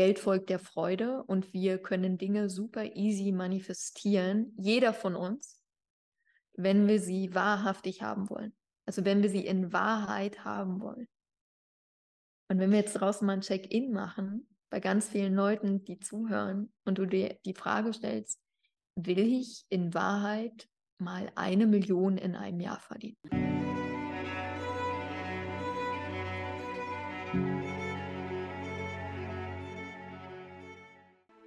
Geld folgt der Freude und wir können Dinge super easy manifestieren, jeder von uns, wenn wir sie wahrhaftig haben wollen. Also wenn wir sie in Wahrheit haben wollen. Und wenn wir jetzt draußen mal ein Check-in machen, bei ganz vielen Leuten, die zuhören und du dir die Frage stellst, will ich in Wahrheit mal eine Million in einem Jahr verdienen?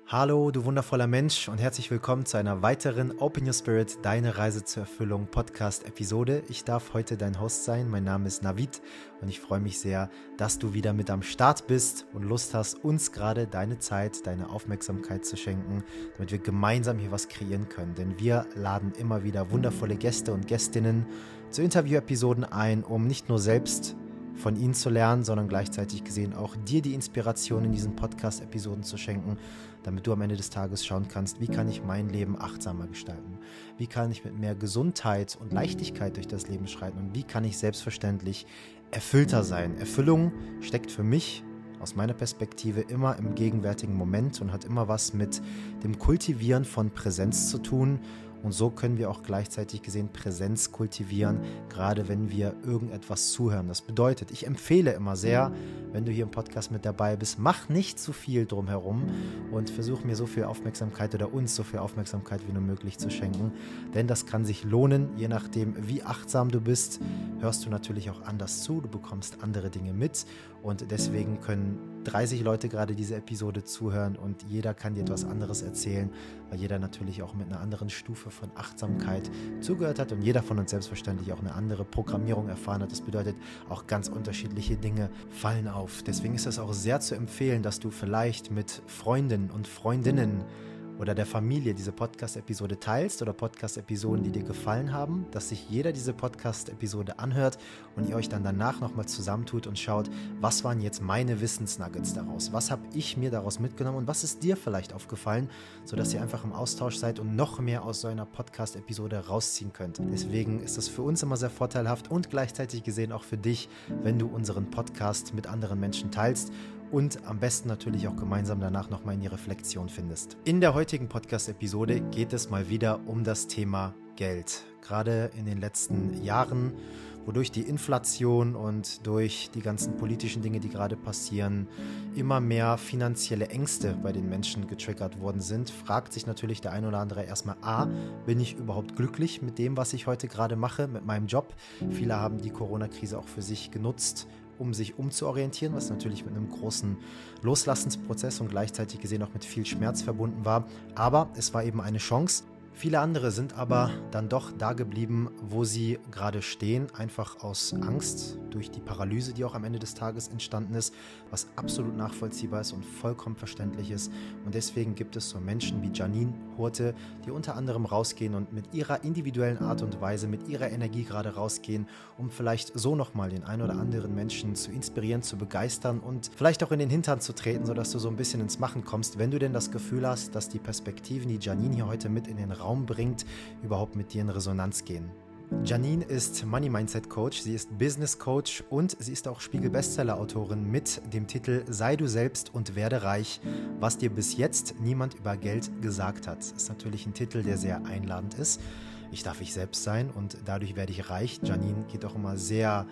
Hallo, du wundervoller Mensch und herzlich willkommen zu einer weiteren Open Your Spirit, deine Reise zur Erfüllung Podcast-Episode. Ich darf heute dein Host sein. Mein Name ist Navid und ich freue mich sehr, dass du wieder mit am Start bist und Lust hast, uns gerade deine Zeit, deine Aufmerksamkeit zu schenken, damit wir gemeinsam hier was kreieren können. Denn wir laden immer wieder wundervolle Gäste und Gästinnen zu Interview-Episoden ein, um nicht nur selbst von ihnen zu lernen, sondern gleichzeitig gesehen auch dir die Inspiration in diesen Podcast-Episoden zu schenken, damit du am Ende des Tages schauen kannst, wie kann ich mein Leben achtsamer gestalten? Wie kann ich mit mehr Gesundheit und Leichtigkeit durch das Leben schreiten? Und wie kann ich selbstverständlich erfüllter sein? Erfüllung steckt für mich aus meiner Perspektive immer im gegenwärtigen Moment und hat immer was mit dem Kultivieren von Präsenz zu tun und so können wir auch gleichzeitig gesehen Präsenz kultivieren, gerade wenn wir irgendetwas zuhören. Das bedeutet, ich empfehle immer sehr, wenn du hier im Podcast mit dabei bist, mach nicht zu viel drumherum und versuch mir so viel Aufmerksamkeit oder uns so viel Aufmerksamkeit wie nur möglich zu schenken. Denn das kann sich lohnen, je nachdem, wie achtsam du bist, hörst du natürlich auch anders zu, du bekommst andere Dinge mit und deswegen können 30 Leute gerade diese Episode zuhören und jeder kann dir etwas anderes erzählen, weil jeder natürlich auch mit einer anderen Stufe von Achtsamkeit zugehört hat und jeder von uns selbstverständlich auch eine andere Programmierung erfahren hat. Das bedeutet, auch ganz unterschiedliche Dinge fallen auf. Deswegen ist es auch sehr zu empfehlen, dass du vielleicht mit Freunden und Freundinnen oder der Familie diese Podcast-Episode teilst oder Podcast-Episoden, die dir gefallen haben, dass sich jeder diese Podcast-Episode anhört und ihr euch dann danach nochmal zusammentut und schaut, was waren jetzt meine Wissensnuggets daraus? Was habe ich mir daraus mitgenommen und was ist dir vielleicht aufgefallen, sodass ihr einfach im Austausch seid und noch mehr aus so einer Podcast-Episode rausziehen könnt. Deswegen ist das für uns immer sehr vorteilhaft und gleichzeitig gesehen auch für dich, wenn du unseren Podcast mit anderen Menschen teilst und am besten natürlich auch gemeinsam danach nochmal in die Reflexion findest. In der heutigen Podcast-Episode geht es mal wieder um das Thema Geld. Gerade in den letzten Jahren, wodurch die Inflation und durch die ganzen politischen Dinge, die gerade passieren, immer mehr finanzielle Ängste bei den Menschen getriggert worden sind, fragt sich natürlich der ein oder andere erstmal, a, bin ich überhaupt glücklich mit dem, was ich heute gerade mache, mit meinem Job? Viele haben die Corona-Krise auch für sich genutzt, um sich umzuorientieren, was natürlich mit einem großen Loslassensprozess und gleichzeitig gesehen auch mit viel Schmerz verbunden war. Aber es war eben eine Chance Viele andere sind aber dann doch da geblieben, wo sie gerade stehen, einfach aus Angst durch die Paralyse, die auch am Ende des Tages entstanden ist, was absolut nachvollziehbar ist und vollkommen verständlich ist. Und deswegen gibt es so Menschen wie Janine Horte, die unter anderem rausgehen und mit ihrer individuellen Art und Weise, mit ihrer Energie gerade rausgehen, um vielleicht so nochmal den einen oder anderen Menschen zu inspirieren, zu begeistern und vielleicht auch in den Hintern zu treten, sodass du so ein bisschen ins Machen kommst, wenn du denn das Gefühl hast, dass die Perspektiven, die Janine hier heute mit in den Raum Raum bringt, überhaupt mit dir in Resonanz gehen. Janine ist Money Mindset Coach, sie ist Business Coach und sie ist auch Spiegel Bestseller Autorin mit dem Titel Sei du selbst und werde reich, was dir bis jetzt niemand über Geld gesagt hat. Das ist natürlich ein Titel, der sehr einladend ist. Ich darf ich selbst sein und dadurch werde ich reich. Janine geht auch immer sehr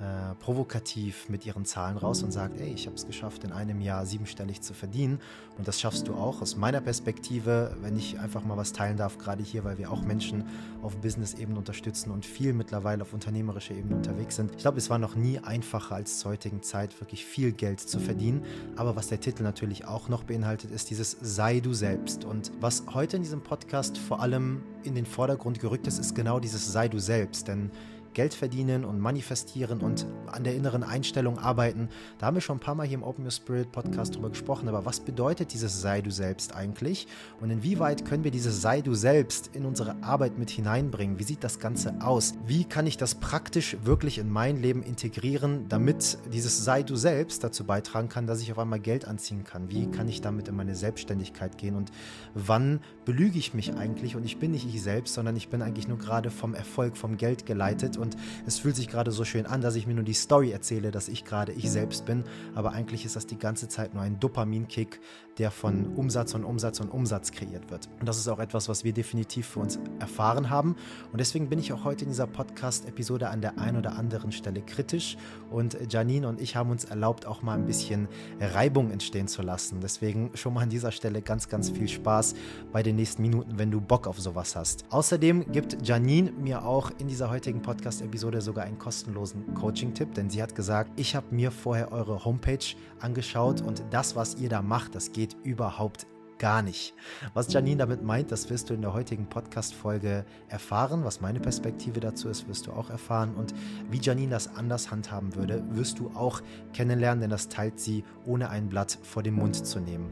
äh, provokativ mit ihren Zahlen raus und sagt, ey, ich habe es geschafft, in einem Jahr siebenstellig zu verdienen. Und das schaffst du auch aus meiner Perspektive, wenn ich einfach mal was teilen darf, gerade hier, weil wir auch Menschen auf Business-Ebene unterstützen und viel mittlerweile auf unternehmerischer Ebene unterwegs sind. Ich glaube, es war noch nie einfacher als zur heutigen Zeit, wirklich viel Geld zu verdienen. Aber was der Titel natürlich auch noch beinhaltet, ist dieses Sei du selbst. Und was heute in diesem Podcast vor allem in den Vordergrund gerückt ist, ist genau dieses Sei du selbst. Denn Geld verdienen und manifestieren und an der inneren Einstellung arbeiten. Da haben wir schon ein paar Mal hier im Open Your Spirit Podcast drüber gesprochen. Aber was bedeutet dieses Sei du selbst eigentlich? Und inwieweit können wir dieses Sei du selbst in unsere Arbeit mit hineinbringen? Wie sieht das Ganze aus? Wie kann ich das praktisch wirklich in mein Leben integrieren, damit dieses Sei du selbst dazu beitragen kann, dass ich auf einmal Geld anziehen kann? Wie kann ich damit in meine Selbstständigkeit gehen? Und wann belüge ich mich eigentlich? Und ich bin nicht ich selbst, sondern ich bin eigentlich nur gerade vom Erfolg, vom Geld geleitet und es fühlt sich gerade so schön an, dass ich mir nur die Story erzähle, dass ich gerade ich selbst bin, aber eigentlich ist das die ganze Zeit nur ein Dopaminkick, der von Umsatz und Umsatz und Umsatz kreiert wird. Und das ist auch etwas, was wir definitiv für uns erfahren haben. Und deswegen bin ich auch heute in dieser Podcast-Episode an der einen oder anderen Stelle kritisch. Und Janine und ich haben uns erlaubt, auch mal ein bisschen Reibung entstehen zu lassen. Deswegen schon mal an dieser Stelle ganz, ganz viel Spaß bei den nächsten Minuten, wenn du Bock auf sowas hast. Außerdem gibt Janine mir auch in dieser heutigen Podcast-Episode sogar einen kostenlosen Coaching-Tipp, denn sie hat gesagt, ich habe mir vorher eure Homepage angeschaut und das, was ihr da macht, das geht überhaupt gar nicht. Was Janine damit meint, das wirst du in der heutigen Podcast-Folge erfahren. Was meine Perspektive dazu ist, wirst du auch erfahren. Und wie Janine das anders handhaben würde, wirst du auch kennenlernen, denn das teilt sie, ohne ein Blatt vor den Mund zu nehmen.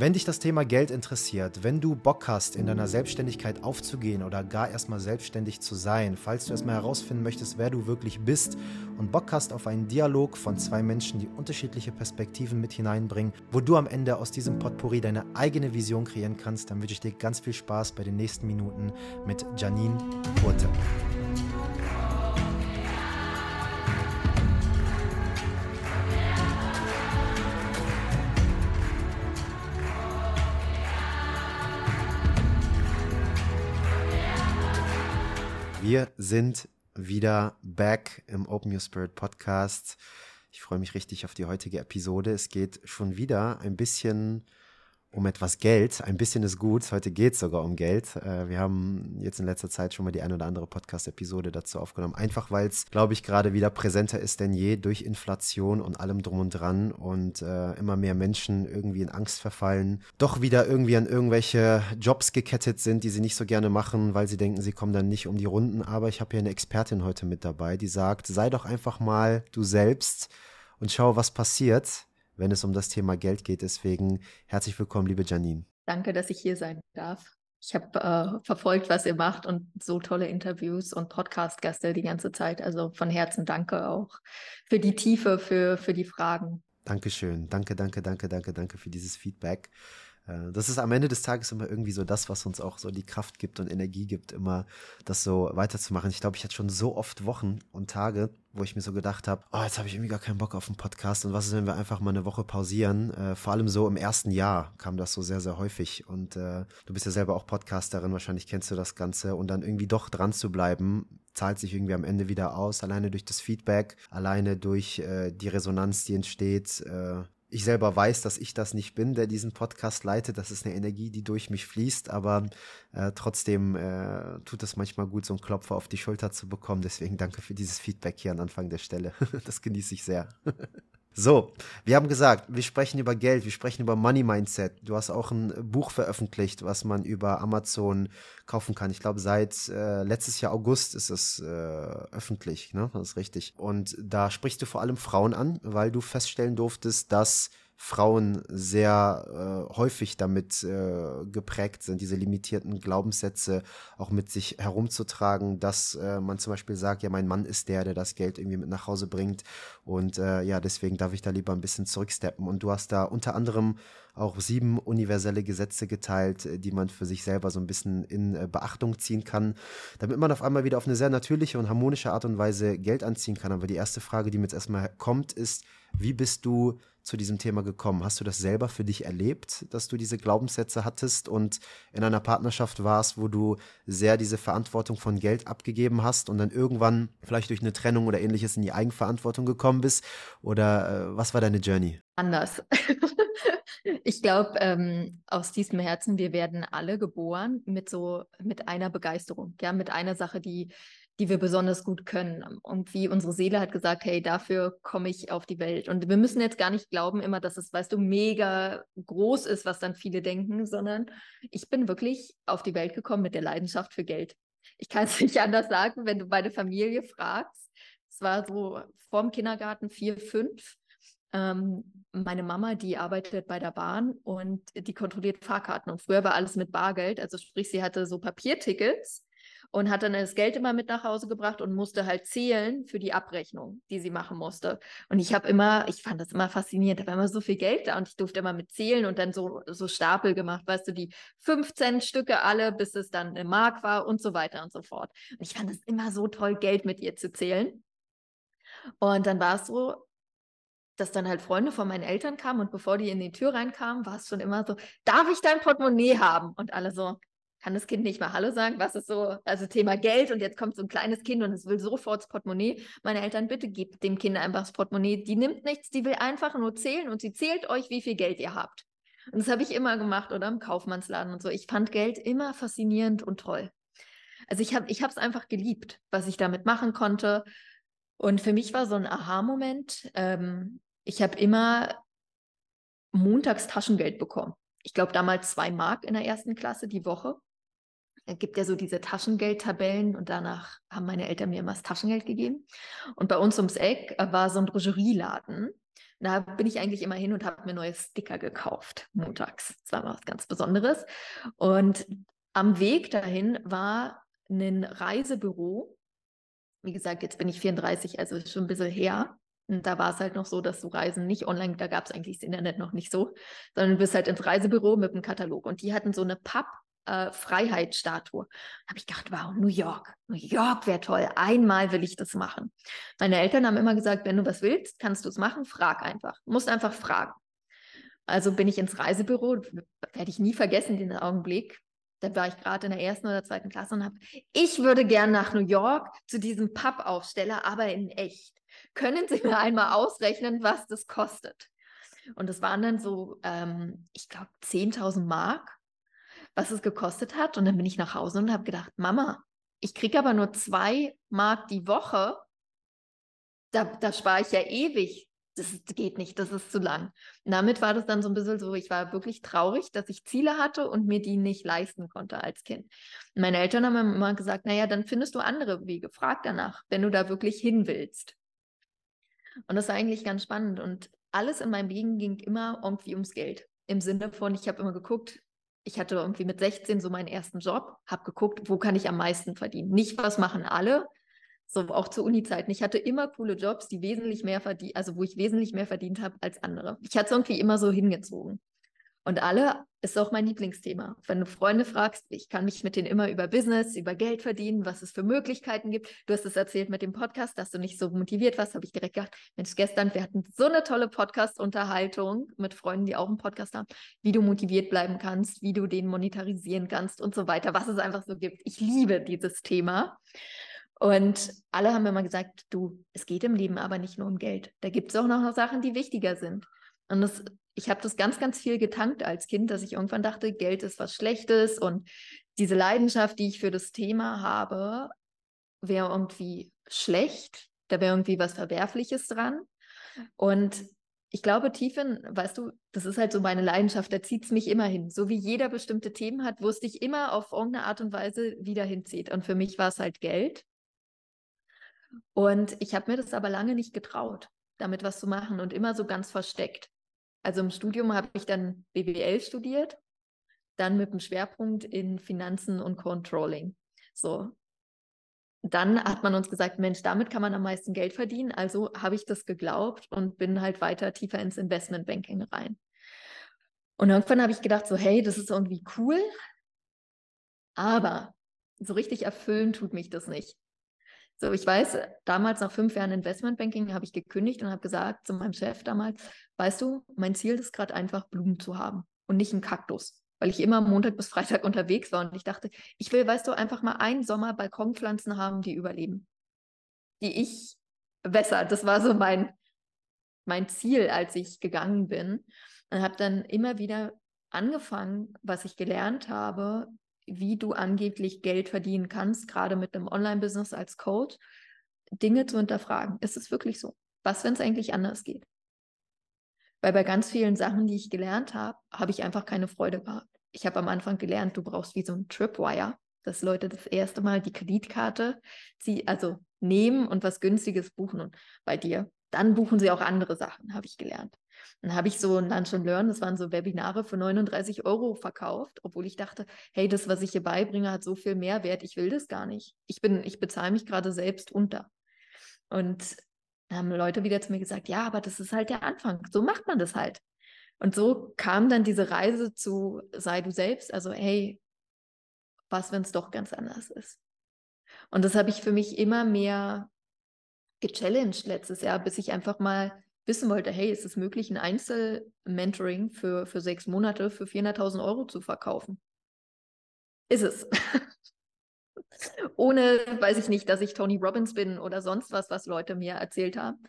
Wenn dich das Thema Geld interessiert, wenn du Bock hast, in deiner Selbstständigkeit aufzugehen oder gar erstmal selbstständig zu sein, falls du erstmal herausfinden möchtest, wer du wirklich bist und Bock hast auf einen Dialog von zwei Menschen, die unterschiedliche Perspektiven mit hineinbringen, wo du am Ende aus diesem Potpourri deine eigene Vision kreieren kannst, dann wünsche ich dir ganz viel Spaß bei den nächsten Minuten mit Janine Kurte. Wir sind wieder back im Open Your Spirit Podcast. Ich freue mich richtig auf die heutige Episode. Es geht schon wieder ein bisschen um etwas Geld. Ein bisschen ist gut. Heute geht es sogar um Geld. Äh, wir haben jetzt in letzter Zeit schon mal die ein oder andere Podcast-Episode dazu aufgenommen. Einfach weil es, glaube ich, gerade wieder präsenter ist denn je durch Inflation und allem drum und dran und äh, immer mehr Menschen irgendwie in Angst verfallen, doch wieder irgendwie an irgendwelche Jobs gekettet sind, die sie nicht so gerne machen, weil sie denken, sie kommen dann nicht um die Runden. Aber ich habe hier eine Expertin heute mit dabei, die sagt, sei doch einfach mal du selbst und schau, was passiert wenn es um das Thema Geld geht. Deswegen herzlich willkommen, liebe Janine. Danke, dass ich hier sein darf. Ich habe äh, verfolgt, was ihr macht und so tolle Interviews und Podcast-Gäste die ganze Zeit. Also von Herzen danke auch für die Tiefe, für, für die Fragen. Dankeschön. Danke, danke, danke, danke, danke für dieses Feedback. Äh, das ist am Ende des Tages immer irgendwie so das, was uns auch so die Kraft gibt und Energie gibt, immer das so weiterzumachen. Ich glaube, ich hatte schon so oft Wochen und Tage, wo ich mir so gedacht habe, oh, jetzt habe ich irgendwie gar keinen Bock auf einen Podcast und was ist, wenn wir einfach mal eine Woche pausieren? Äh, vor allem so im ersten Jahr kam das so sehr, sehr häufig und äh, du bist ja selber auch Podcasterin, wahrscheinlich kennst du das Ganze und dann irgendwie doch dran zu bleiben, zahlt sich irgendwie am Ende wieder aus, alleine durch das Feedback, alleine durch äh, die Resonanz, die entsteht, äh, ich selber weiß, dass ich das nicht bin, der diesen Podcast leitet. Das ist eine Energie, die durch mich fließt, aber äh, trotzdem äh, tut es manchmal gut, so einen Klopfer auf die Schulter zu bekommen. Deswegen danke für dieses Feedback hier an Anfang der Stelle. das genieße ich sehr. So, wir haben gesagt, wir sprechen über Geld, wir sprechen über Money Mindset. Du hast auch ein Buch veröffentlicht, was man über Amazon kaufen kann. Ich glaube, seit äh, letztes Jahr August ist es äh, öffentlich, ne? Das ist richtig. Und da sprichst du vor allem Frauen an, weil du feststellen durftest, dass Frauen sehr äh, häufig damit äh, geprägt sind, diese limitierten Glaubenssätze auch mit sich herumzutragen, dass äh, man zum Beispiel sagt, ja, mein Mann ist der, der das Geld irgendwie mit nach Hause bringt und äh, ja, deswegen darf ich da lieber ein bisschen zurücksteppen. Und du hast da unter anderem auch sieben universelle Gesetze geteilt, äh, die man für sich selber so ein bisschen in äh, Beachtung ziehen kann, damit man auf einmal wieder auf eine sehr natürliche und harmonische Art und Weise Geld anziehen kann. Aber die erste Frage, die mir jetzt erstmal kommt, ist, wie bist du zu diesem Thema gekommen? Hast du das selber für dich erlebt, dass du diese Glaubenssätze hattest und in einer Partnerschaft warst, wo du sehr diese Verantwortung von Geld abgegeben hast und dann irgendwann vielleicht durch eine Trennung oder ähnliches in die Eigenverantwortung gekommen bist? Oder äh, was war deine Journey? Anders. ich glaube, ähm, aus diesem Herzen, wir werden alle geboren mit so, mit einer Begeisterung, ja, mit einer Sache, die die wir besonders gut können. Und wie unsere Seele hat gesagt, hey, dafür komme ich auf die Welt. Und wir müssen jetzt gar nicht glauben immer, dass es, weißt du, mega groß ist, was dann viele denken, sondern ich bin wirklich auf die Welt gekommen mit der Leidenschaft für Geld. Ich kann es nicht anders sagen, wenn du meine Familie fragst. Es war so vorm Kindergarten vier, fünf. Ähm, meine Mama, die arbeitet bei der Bahn und die kontrolliert Fahrkarten. Und früher war alles mit Bargeld. Also sprich, sie hatte so Papiertickets und hat dann das Geld immer mit nach Hause gebracht und musste halt zählen für die Abrechnung, die sie machen musste. Und ich habe immer, ich fand das immer faszinierend, da war immer so viel Geld da und ich durfte immer mit zählen und dann so, so Stapel gemacht, weißt du, die 15 Stücke alle, bis es dann eine Mark war und so weiter und so fort. Und ich fand es immer so toll, Geld mit ihr zu zählen. Und dann war es so, dass dann halt Freunde von meinen Eltern kamen und bevor die in die Tür reinkamen, war es schon immer so, darf ich dein Portemonnaie haben? Und alle so, kann das Kind nicht mal Hallo sagen? Was ist so, also Thema Geld und jetzt kommt so ein kleines Kind und es will sofort das Portemonnaie. Meine Eltern, bitte gebt dem Kind einfach das Portemonnaie. Die nimmt nichts, die will einfach nur zählen und sie zählt euch, wie viel Geld ihr habt. Und das habe ich immer gemacht oder im Kaufmannsladen und so. Ich fand Geld immer faszinierend und toll. Also ich habe ich es einfach geliebt, was ich damit machen konnte. Und für mich war so ein Aha-Moment. Ähm, ich habe immer montags Taschengeld bekommen. Ich glaube damals zwei Mark in der ersten Klasse die Woche. Es gibt ja so diese Taschengeldtabellen und danach haben meine Eltern mir immer das Taschengeld gegeben. Und bei uns ums Eck äh, war so ein Drogerieladen. Da bin ich eigentlich immer hin und habe mir neue Sticker gekauft, montags. Das war mal was ganz Besonderes. Und am Weg dahin war ein Reisebüro. Wie gesagt, jetzt bin ich 34, also schon ein bisschen her. Und da war es halt noch so, dass du Reisen nicht online, da gab es eigentlich das Internet noch nicht so, sondern du bist halt ins Reisebüro mit einem Katalog. Und die hatten so eine Papp, äh, Freiheitsstatue. Da habe ich gedacht, wow, New York, New York wäre toll. Einmal will ich das machen. Meine Eltern haben immer gesagt, wenn du was willst, kannst du es machen, frag einfach. Du musst einfach fragen. Also bin ich ins Reisebüro, werde ich nie vergessen, den Augenblick. Da war ich gerade in der ersten oder zweiten Klasse und habe, ich würde gern nach New York zu diesem Pappaufsteller, aber in echt. Können Sie mir einmal ausrechnen, was das kostet? Und das waren dann so, ähm, ich glaube, 10.000 Mark was es gekostet hat. Und dann bin ich nach Hause und habe gedacht, Mama, ich kriege aber nur zwei Mark die Woche. Da, da spare ich ja ewig. Das geht nicht, das ist zu lang. Und damit war das dann so ein bisschen so, ich war wirklich traurig, dass ich Ziele hatte und mir die nicht leisten konnte als Kind. Und meine Eltern haben immer gesagt, naja, dann findest du andere Wege, frag danach, wenn du da wirklich hin willst. Und das war eigentlich ganz spannend. Und alles in meinem Leben ging immer irgendwie ums Geld. Im Sinne von, ich habe immer geguckt, ich hatte irgendwie mit 16 so meinen ersten Job, habe geguckt, wo kann ich am meisten verdienen. Nicht, was machen alle, so auch zu Uni-Zeiten. Ich hatte immer coole Jobs, die wesentlich mehr verdient, also wo ich wesentlich mehr verdient habe als andere. Ich hatte es irgendwie immer so hingezogen. Und alle ist auch mein Lieblingsthema. Wenn du Freunde fragst, ich kann mich mit denen immer über Business, über Geld verdienen, was es für Möglichkeiten gibt. Du hast es erzählt mit dem Podcast, dass du nicht so motiviert warst, habe ich direkt gedacht, Mensch, gestern, wir hatten so eine tolle Podcast-Unterhaltung mit Freunden, die auch einen Podcast haben, wie du motiviert bleiben kannst, wie du den monetarisieren kannst und so weiter, was es einfach so gibt. Ich liebe dieses Thema. Und alle haben immer gesagt, du, es geht im Leben aber nicht nur um Geld. Da gibt es auch noch Sachen, die wichtiger sind. Und das ich habe das ganz, ganz viel getankt als Kind, dass ich irgendwann dachte, Geld ist was Schlechtes und diese Leidenschaft, die ich für das Thema habe, wäre irgendwie schlecht. Da wäre irgendwie was Verwerfliches dran. Und ich glaube, Tiefen, weißt du, das ist halt so meine Leidenschaft, da zieht es mich immer hin. So wie jeder bestimmte Themen hat, wusste ich immer auf irgendeine Art und Weise wieder hinzieht. Und für mich war es halt Geld. Und ich habe mir das aber lange nicht getraut, damit was zu machen und immer so ganz versteckt. Also im Studium habe ich dann BWL studiert, dann mit dem Schwerpunkt in Finanzen und Controlling. So. Dann hat man uns gesagt, Mensch, damit kann man am meisten Geld verdienen. Also habe ich das geglaubt und bin halt weiter tiefer ins Investmentbanking rein. Und irgendwann habe ich gedacht, so, hey, das ist irgendwie cool, aber so richtig erfüllen tut mich das nicht. So, ich weiß, damals nach fünf Jahren Investmentbanking habe ich gekündigt und habe gesagt zu meinem Chef damals, weißt du, mein Ziel ist gerade einfach Blumen zu haben und nicht einen Kaktus, weil ich immer Montag bis Freitag unterwegs war und ich dachte, ich will, weißt du, einfach mal einen Sommer Balkonpflanzen haben, die überleben, die ich wässer. Das war so mein, mein Ziel, als ich gegangen bin und habe dann immer wieder angefangen, was ich gelernt habe, wie du angeblich Geld verdienen kannst, gerade mit einem Online-Business als Coach, Dinge zu hinterfragen. Ist es wirklich so? Was, wenn es eigentlich anders geht? Weil bei ganz vielen Sachen, die ich gelernt habe, habe ich einfach keine Freude gehabt. Ich habe am Anfang gelernt, du brauchst wie so ein Tripwire, dass Leute das erste Mal die Kreditkarte sie also nehmen und was Günstiges buchen. Und bei dir, dann buchen sie auch andere Sachen, habe ich gelernt. Dann habe ich so ein Lunch and Learn, das waren so Webinare für 39 Euro verkauft, obwohl ich dachte, hey, das, was ich hier beibringe, hat so viel Mehrwert, ich will das gar nicht. Ich bin, ich bezahle mich gerade selbst unter. Und haben Leute wieder zu mir gesagt, ja, aber das ist halt der Anfang. So macht man das halt. Und so kam dann diese Reise zu sei du selbst, also hey, was, wenn es doch ganz anders ist? Und das habe ich für mich immer mehr gechallenged letztes Jahr, bis ich einfach mal wissen wollte, hey, ist es möglich, ein Einzelmentoring für, für sechs Monate für 400.000 Euro zu verkaufen? Ist es. Ohne, weiß ich nicht, dass ich Tony Robbins bin oder sonst was, was Leute mir erzählt haben.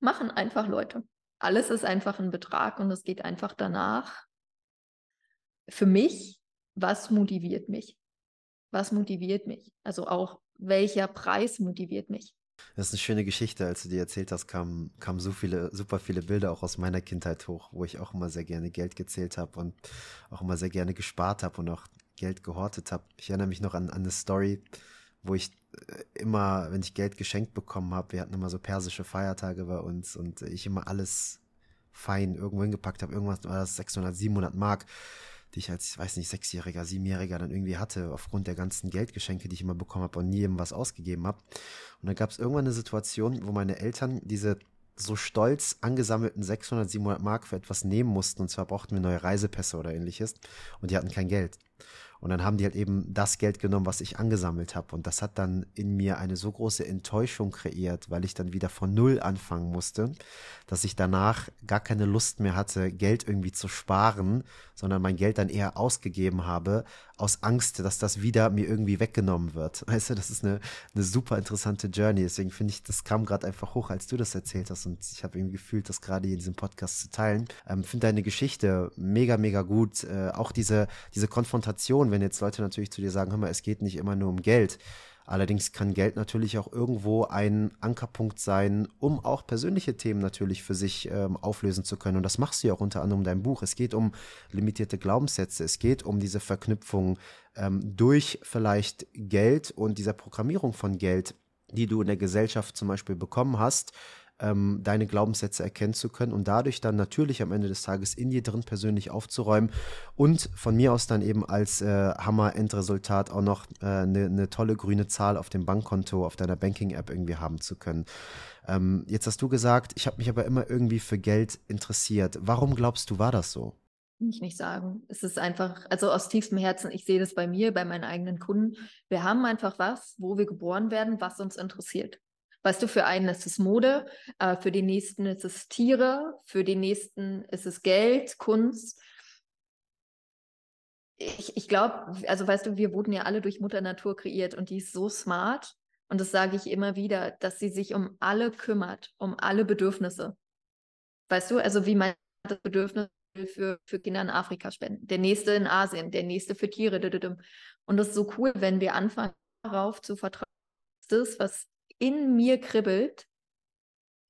Machen einfach Leute. Alles ist einfach ein Betrag und es geht einfach danach. Für mich, was motiviert mich? Was motiviert mich? Also auch, welcher Preis motiviert mich? Das ist eine schöne Geschichte. Als du dir erzählt hast, kamen kam so viele, super viele Bilder auch aus meiner Kindheit hoch, wo ich auch immer sehr gerne Geld gezählt habe und auch immer sehr gerne gespart habe und auch Geld gehortet habe. Ich erinnere mich noch an, an eine Story, wo ich äh, immer, wenn ich Geld geschenkt bekommen habe, wir hatten immer so persische Feiertage bei uns und ich immer alles fein irgendwo hingepackt habe. Irgendwas war das 600, 700 Mark die ich als, ich weiß nicht, Sechsjähriger, Siebenjähriger dann irgendwie hatte, aufgrund der ganzen Geldgeschenke, die ich immer bekommen habe und nie eben was ausgegeben habe. Und dann gab es irgendwann eine Situation, wo meine Eltern diese so stolz angesammelten 600, 700 Mark für etwas nehmen mussten. Und zwar brauchten wir neue Reisepässe oder ähnliches. Und die hatten kein Geld. Und dann haben die halt eben das Geld genommen, was ich angesammelt habe. Und das hat dann in mir eine so große Enttäuschung kreiert, weil ich dann wieder von Null anfangen musste, dass ich danach gar keine Lust mehr hatte, Geld irgendwie zu sparen, sondern mein Geld dann eher ausgegeben habe, aus Angst, dass das wieder mir irgendwie weggenommen wird. Weißt du, das ist eine, eine super interessante Journey. Deswegen finde ich, das kam gerade einfach hoch, als du das erzählt hast. Und ich habe irgendwie gefühlt, das gerade hier in diesem Podcast zu teilen. Ähm, finde deine Geschichte mega, mega gut. Äh, auch diese, diese Konfrontation, wenn jetzt Leute natürlich zu dir sagen, hör mal, es geht nicht immer nur um Geld. Allerdings kann Geld natürlich auch irgendwo ein Ankerpunkt sein, um auch persönliche Themen natürlich für sich ähm, auflösen zu können. Und das machst du ja auch unter anderem in deinem Buch. Es geht um limitierte Glaubenssätze. Es geht um diese Verknüpfung ähm, durch vielleicht Geld und dieser Programmierung von Geld, die du in der Gesellschaft zum Beispiel bekommen hast ähm, deine Glaubenssätze erkennen zu können und dadurch dann natürlich am Ende des Tages in dir drin persönlich aufzuräumen und von mir aus dann eben als äh, Hammer-Endresultat auch noch eine äh, ne tolle grüne Zahl auf dem Bankkonto, auf deiner Banking-App irgendwie haben zu können. Ähm, jetzt hast du gesagt, ich habe mich aber immer irgendwie für Geld interessiert. Warum glaubst du, war das so? ich nicht sagen. Es ist einfach, also aus tiefstem Herzen, ich sehe das bei mir, bei meinen eigenen Kunden. Wir haben einfach was, wo wir geboren werden, was uns interessiert. Weißt du, für einen ist es Mode, äh, für den nächsten ist es Tiere, für den nächsten ist es Geld, Kunst. Ich, ich glaube, also weißt du, wir wurden ja alle durch Mutter Natur kreiert und die ist so smart. Und das sage ich immer wieder, dass sie sich um alle kümmert, um alle Bedürfnisse. Weißt du, also wie man das Bedürfnis für, für Kinder in Afrika spenden, der nächste in Asien, der nächste für Tiere. Und das ist so cool, wenn wir anfangen, darauf zu vertrauen, das, was in mir kribbelt,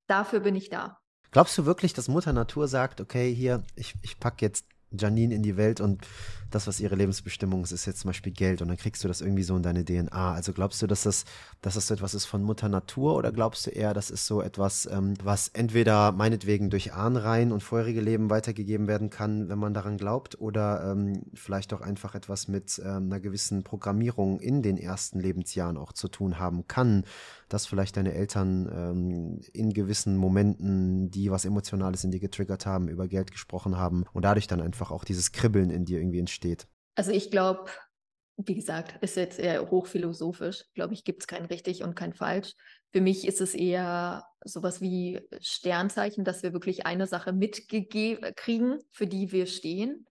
dafür bin ich da. Glaubst du wirklich, dass Mutter Natur sagt, okay, hier, ich, ich packe jetzt Janine in die Welt und das, was ihre Lebensbestimmung ist, ist jetzt zum Beispiel Geld. Und dann kriegst du das irgendwie so in deine DNA. Also glaubst du, dass das, dass das so etwas ist von Mutter Natur? Oder glaubst du eher, das ist so etwas, ähm, was entweder meinetwegen durch Ahnreihen und vorherige Leben weitergegeben werden kann, wenn man daran glaubt, oder ähm, vielleicht auch einfach etwas mit ähm, einer gewissen Programmierung in den ersten Lebensjahren auch zu tun haben kann, dass vielleicht deine Eltern ähm, in gewissen Momenten, die was Emotionales in dir getriggert haben, über Geld gesprochen haben und dadurch dann einfach auch dieses Kribbeln in dir irgendwie entsteht steht? Also ich glaube, wie gesagt, ist jetzt eher hochphilosophisch. Glaube ich, gibt es kein richtig und kein falsch. Für mich ist es eher sowas wie Sternzeichen, dass wir wirklich eine Sache mitkriegen, für die wir stehen.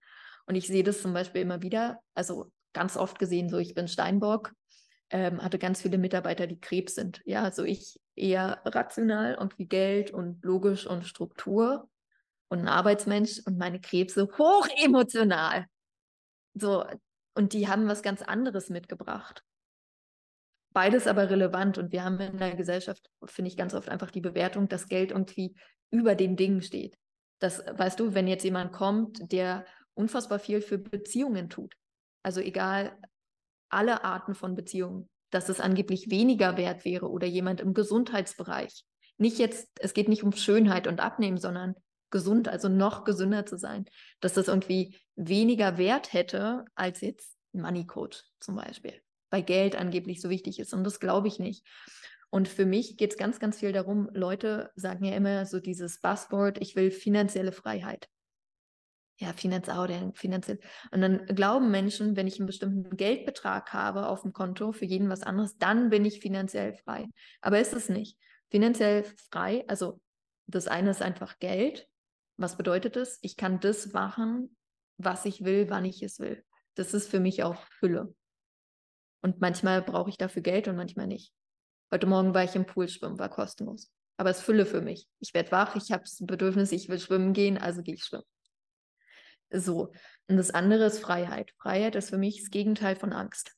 Und ich sehe das zum Beispiel immer wieder, also ganz oft gesehen, so ich bin Steinbock, ähm, hatte ganz viele Mitarbeiter, die Krebs sind. Ja, also ich eher rational und wie Geld und logisch und Struktur und ein Arbeitsmensch und meine Krebse hoch emotional. So, und die haben was ganz anderes mitgebracht. Beides aber relevant und wir haben in der Gesellschaft, finde ich, ganz oft einfach die Bewertung, dass Geld irgendwie über den Dingen steht. Das, weißt du, wenn jetzt jemand kommt, der unfassbar viel für Beziehungen tut, also egal, alle Arten von Beziehungen, dass es angeblich weniger wert wäre oder jemand im Gesundheitsbereich. Nicht jetzt, es geht nicht um Schönheit und Abnehmen, sondern gesund, also noch gesünder zu sein, dass das irgendwie weniger Wert hätte als jetzt Money Coach zum Beispiel, weil Geld angeblich so wichtig ist. Und das glaube ich nicht. Und für mich geht es ganz, ganz viel darum, Leute sagen ja immer so dieses Buzzword, ich will finanzielle Freiheit. Ja, finanziell, finanziell. Und dann glauben Menschen, wenn ich einen bestimmten Geldbetrag habe auf dem Konto für jeden was anderes, dann bin ich finanziell frei. Aber ist es nicht. Finanziell frei, also das eine ist einfach Geld. Was bedeutet das? Ich kann das machen, was ich will, wann ich es will. Das ist für mich auch Fülle. Und manchmal brauche ich dafür Geld und manchmal nicht. Heute Morgen war ich im Pool schwimmen, war kostenlos. Aber es ist Fülle für mich. Ich werde wach, ich habe das Bedürfnis, ich will schwimmen gehen, also gehe ich schwimmen. So. Und das andere ist Freiheit. Freiheit ist für mich das Gegenteil von Angst.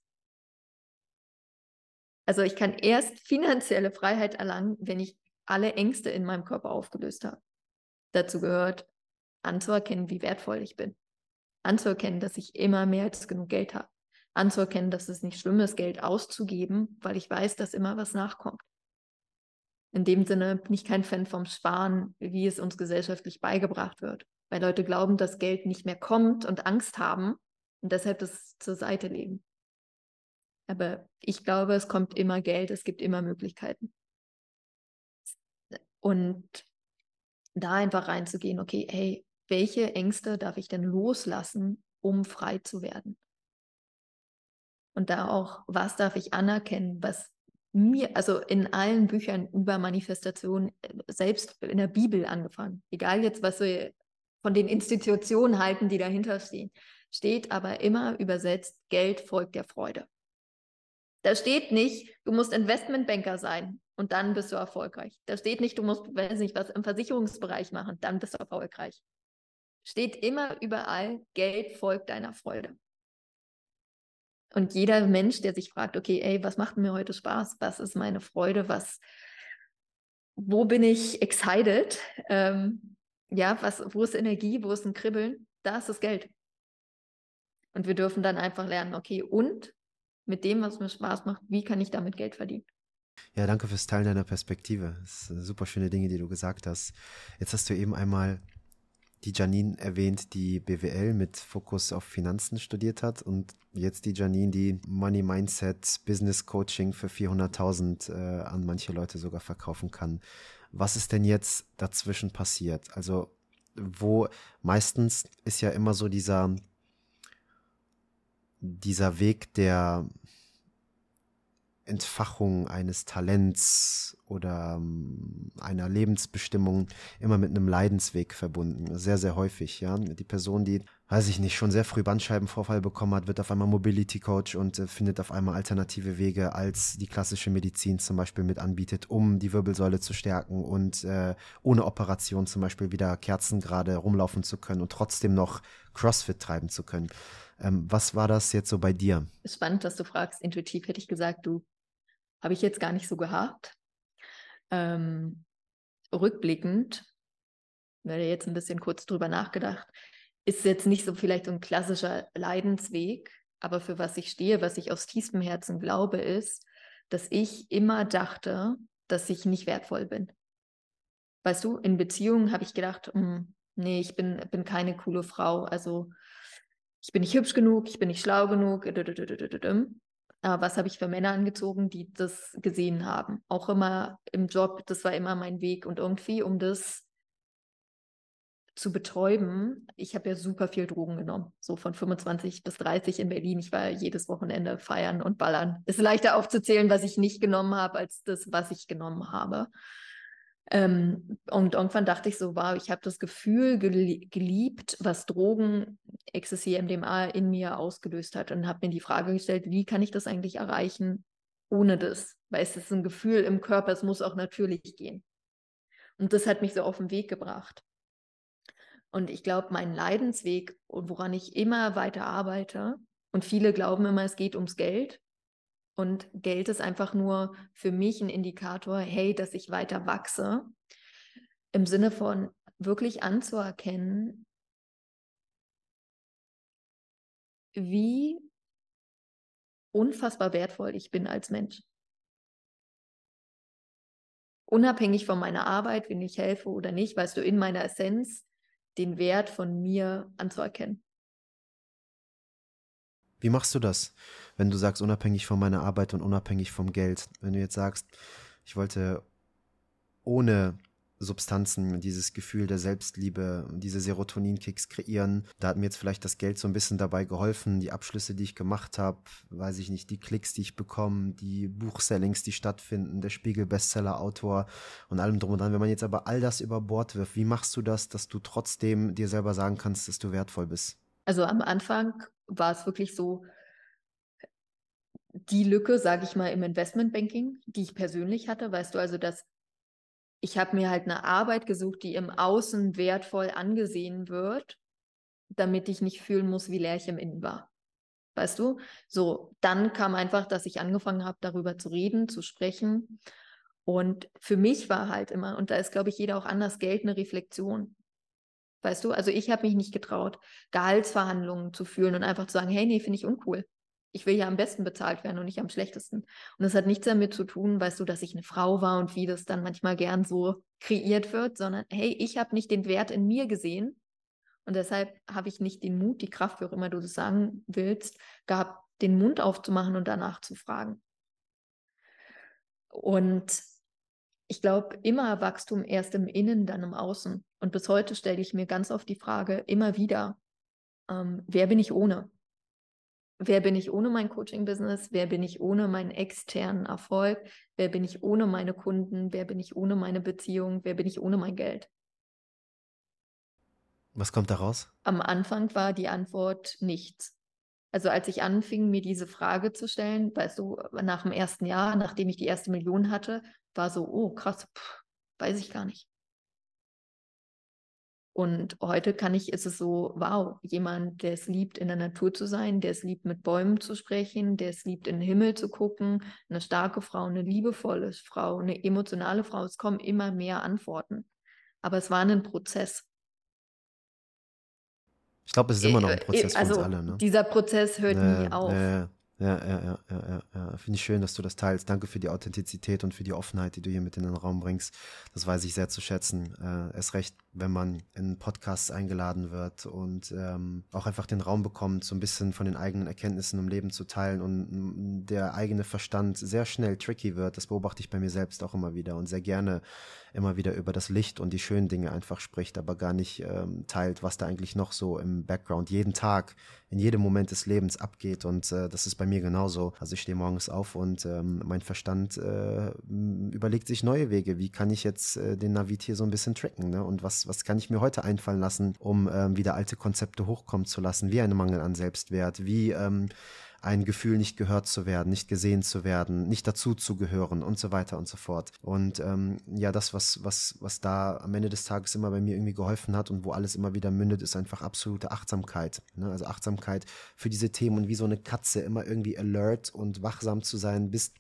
Also ich kann erst finanzielle Freiheit erlangen, wenn ich alle Ängste in meinem Körper aufgelöst habe. Dazu gehört anzuerkennen, wie wertvoll ich bin. Anzuerkennen, dass ich immer mehr als genug Geld habe anzuerkennen, dass es nicht schlimm ist, Geld auszugeben, weil ich weiß, dass immer was nachkommt. In dem Sinne bin ich kein Fan vom Sparen, wie es uns gesellschaftlich beigebracht wird, weil Leute glauben, dass Geld nicht mehr kommt und Angst haben und deshalb das zur Seite legen. Aber ich glaube, es kommt immer Geld, es gibt immer Möglichkeiten. Und da einfach reinzugehen, okay, hey, welche Ängste darf ich denn loslassen, um frei zu werden? Und da auch, was darf ich anerkennen, was mir, also in allen Büchern über Manifestation, äh, selbst in der Bibel angefangen, egal jetzt, was wir von den Institutionen halten, die dahinter stehen, steht aber immer übersetzt, Geld folgt der Freude. Da steht nicht, du musst Investmentbanker sein und dann bist du erfolgreich. Da steht nicht, du musst, weiß nicht, was im Versicherungsbereich machen, dann bist du erfolgreich. Steht immer überall, Geld folgt deiner Freude. Und jeder Mensch, der sich fragt, okay, ey, was macht mir heute Spaß? Was ist meine Freude? Was, wo bin ich excited? Ähm, ja, was, wo ist Energie? Wo ist ein Kribbeln? Da ist das Geld. Und wir dürfen dann einfach lernen, okay, und mit dem, was mir Spaß macht, wie kann ich damit Geld verdienen? Ja, danke fürs Teilen deiner Perspektive. Das sind super schöne Dinge, die du gesagt hast. Jetzt hast du eben einmal die Janine erwähnt, die BWL mit Fokus auf Finanzen studiert hat und jetzt die Janine, die Money Mindset Business Coaching für 400.000 äh, an manche Leute sogar verkaufen kann. Was ist denn jetzt dazwischen passiert? Also wo meistens ist ja immer so dieser dieser Weg der Entfachung eines Talents oder ähm, einer Lebensbestimmung immer mit einem Leidensweg verbunden. Sehr, sehr häufig, ja. Die Person, die, weiß ich nicht, schon sehr früh Bandscheibenvorfall bekommen hat, wird auf einmal Mobility Coach und äh, findet auf einmal alternative Wege, als die klassische Medizin zum Beispiel mit anbietet, um die Wirbelsäule zu stärken und äh, ohne Operation zum Beispiel wieder Kerzen gerade rumlaufen zu können und trotzdem noch CrossFit treiben zu können. Ähm, was war das jetzt so bei dir? Spannend, dass du fragst. Intuitiv hätte ich gesagt, du habe ich jetzt gar nicht so gehabt. Ähm, rückblickend, werde jetzt ein bisschen kurz drüber nachgedacht, ist jetzt nicht so vielleicht so ein klassischer Leidensweg, aber für was ich stehe, was ich aus tiefstem Herzen glaube, ist, dass ich immer dachte, dass ich nicht wertvoll bin. Weißt du, in Beziehungen habe ich gedacht, mh, hm, nee, ich bin, bin keine coole Frau. Also ich bin nicht hübsch genug, ich bin nicht schlau genug was habe ich für Männer angezogen, die das gesehen haben. Auch immer im Job, das war immer mein Weg. Und irgendwie, um das zu betäuben, ich habe ja super viel Drogen genommen, so von 25 bis 30 in Berlin. Ich war jedes Wochenende feiern und ballern. Ist leichter aufzuzählen, was ich nicht genommen habe, als das, was ich genommen habe. Ähm, und irgendwann dachte ich so, wow, ich habe das Gefühl geliebt, was Drogen, Ecstasy, MDMA in mir ausgelöst hat und habe mir die Frage gestellt, wie kann ich das eigentlich erreichen ohne das? Weil es ist ein Gefühl im Körper, es muss auch natürlich gehen. Und das hat mich so auf den Weg gebracht. Und ich glaube, mein Leidensweg und woran ich immer weiter arbeite, und viele glauben immer, es geht ums Geld, und Geld ist einfach nur für mich ein Indikator, hey, dass ich weiter wachse. Im Sinne von wirklich anzuerkennen, wie unfassbar wertvoll ich bin als Mensch. unabhängig von meiner Arbeit, wenn ich helfe oder nicht, weißt du, in meiner Essenz den Wert von mir anzuerkennen. Wie machst du das, wenn du sagst, unabhängig von meiner Arbeit und unabhängig vom Geld? Wenn du jetzt sagst, ich wollte ohne Substanzen, dieses Gefühl der Selbstliebe, diese Serotoninkicks kreieren. Da hat mir jetzt vielleicht das Geld so ein bisschen dabei geholfen, die Abschlüsse, die ich gemacht habe, weiß ich nicht, die Klicks, die ich bekomme, die Buchsellings, die stattfinden, der Spiegel-Bestseller-Autor und allem drum und dran. Wenn man jetzt aber all das über Bord wirft, wie machst du das, dass du trotzdem dir selber sagen kannst, dass du wertvoll bist? Also am Anfang war es wirklich so, die Lücke, sage ich mal, im Investmentbanking, die ich persönlich hatte, weißt du, also dass ich habe mir halt eine Arbeit gesucht, die im Außen wertvoll angesehen wird, damit ich nicht fühlen muss, wie leer ich im Innen war. Weißt du? So, dann kam einfach, dass ich angefangen habe, darüber zu reden, zu sprechen. Und für mich war halt immer, und da ist, glaube ich, jeder auch anders, Geld eine Reflexion. Weißt du? Also ich habe mich nicht getraut, Gehaltsverhandlungen zu fühlen und einfach zu sagen, hey, nee, finde ich uncool ich will ja am besten bezahlt werden und nicht am schlechtesten. Und das hat nichts damit zu tun, weißt du, dass ich eine Frau war und wie das dann manchmal gern so kreiert wird, sondern hey, ich habe nicht den Wert in mir gesehen und deshalb habe ich nicht den Mut, die Kraft, wie auch immer du das sagen willst, gehabt, den Mund aufzumachen und danach zu fragen. Und ich glaube, immer Wachstum erst im Innen, dann im Außen. Und bis heute stelle ich mir ganz oft die Frage, immer wieder, ähm, wer bin ich ohne? Wer bin ich ohne mein Coaching-Business? Wer bin ich ohne meinen externen Erfolg? Wer bin ich ohne meine Kunden? Wer bin ich ohne meine Beziehung? Wer bin ich ohne mein Geld? Was kommt daraus? Am Anfang war die Antwort nichts. Also als ich anfing, mir diese Frage zu stellen, weißt du, nach dem ersten Jahr, nachdem ich die erste Million hatte, war so, oh krass, pff, weiß ich gar nicht. Und heute kann ich, ist es so, wow, jemand, der es liebt, in der Natur zu sein, der es liebt, mit Bäumen zu sprechen, der es liebt, in den Himmel zu gucken, eine starke Frau, eine liebevolle Frau, eine emotionale Frau. Es kommen immer mehr Antworten. Aber es war ein Prozess. Ich glaube, es ist immer noch ein Prozess also, für uns alle. Ne? Dieser Prozess hört äh, nie auf. Äh, ja, ja, ja, ja, ja, ja. Finde ich schön, dass du das teilst. Danke für die Authentizität und für die Offenheit, die du hier mit in den Raum bringst. Das weiß ich sehr zu schätzen. Äh, erst recht, wenn man in Podcasts eingeladen wird und ähm, auch einfach den Raum bekommt, so ein bisschen von den eigenen Erkenntnissen im Leben zu teilen und der eigene Verstand sehr schnell tricky wird. Das beobachte ich bei mir selbst auch immer wieder und sehr gerne immer wieder über das Licht und die schönen Dinge einfach spricht, aber gar nicht ähm, teilt, was da eigentlich noch so im Background jeden Tag, in jedem Moment des Lebens abgeht. Und äh, das ist bei mir genauso. Also ich stehe morgens auf und ähm, mein Verstand äh, überlegt sich neue Wege. Wie kann ich jetzt äh, den Navit hier so ein bisschen tracken? Ne? Und was, was kann ich mir heute einfallen lassen, um ähm, wieder alte Konzepte hochkommen zu lassen, wie ein Mangel an Selbstwert, wie ähm, ein Gefühl, nicht gehört zu werden, nicht gesehen zu werden, nicht dazu zu gehören und so weiter und so fort. Und ähm, ja, das, was, was, was da am Ende des Tages immer bei mir irgendwie geholfen hat und wo alles immer wieder mündet, ist einfach absolute Achtsamkeit. Ne? Also Achtsamkeit für diese Themen und wie so eine Katze immer irgendwie alert und wachsam zu sein, bis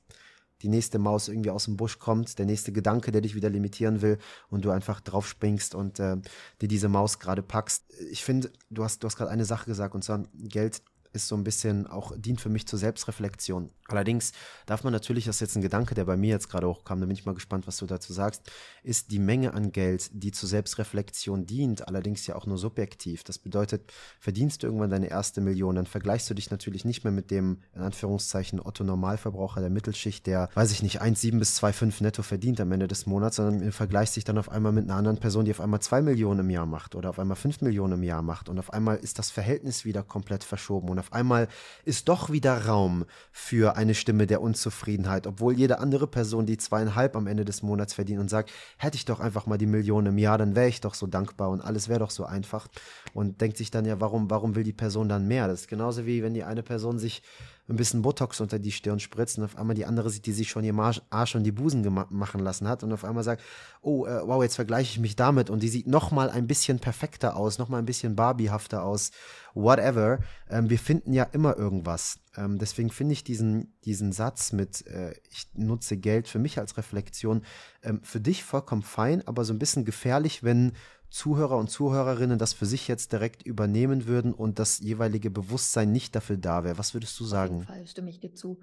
die nächste Maus irgendwie aus dem Busch kommt, der nächste Gedanke, der dich wieder limitieren will und du einfach drauf springst und äh, dir diese Maus gerade packst. Ich finde, du hast, du hast gerade eine Sache gesagt und zwar Geld ist so ein bisschen auch, dient für mich zur Selbstreflexion. Allerdings darf man natürlich, das ist jetzt ein Gedanke, der bei mir jetzt gerade hochkam, da bin ich mal gespannt, was du dazu sagst, ist die Menge an Geld, die zur Selbstreflexion dient, allerdings ja auch nur subjektiv. Das bedeutet, verdienst du irgendwann deine erste Million, dann vergleichst du dich natürlich nicht mehr mit dem, in Anführungszeichen, Otto-Normalverbraucher der Mittelschicht, der, weiß ich nicht, 1,7 bis 2,5 netto verdient am Ende des Monats, sondern vergleichst dich dann auf einmal mit einer anderen Person, die auf einmal 2 Millionen im Jahr macht oder auf einmal 5 Millionen im Jahr macht und auf einmal ist das Verhältnis wieder komplett verschoben und auf einmal ist doch wieder Raum für eine Stimme der Unzufriedenheit, obwohl jede andere Person, die zweieinhalb am Ende des Monats verdient und sagt, hätte ich doch einfach mal die Million im Jahr, dann wäre ich doch so dankbar und alles wäre doch so einfach und denkt sich dann ja, warum, warum will die Person dann mehr? Das ist genauso wie wenn die eine Person sich ein bisschen Botox unter die Stirn spritzt und auf einmal die andere sieht, die sich schon ihr Arsch und die Busen machen lassen hat und auf einmal sagt, oh, äh, wow, jetzt vergleiche ich mich damit und die sieht noch mal ein bisschen perfekter aus, noch mal ein bisschen Barbiehafter aus, whatever. Ähm, wir finden ja immer irgendwas. Ähm, deswegen finde ich diesen, diesen Satz mit, äh, ich nutze Geld für mich als Reflexion, ähm, für dich vollkommen fein, aber so ein bisschen gefährlich, wenn Zuhörer und Zuhörerinnen das für sich jetzt direkt übernehmen würden und das jeweilige Bewusstsein nicht dafür da wäre. Was würdest du sagen? Auf jeden Fall stimme ich dir zu.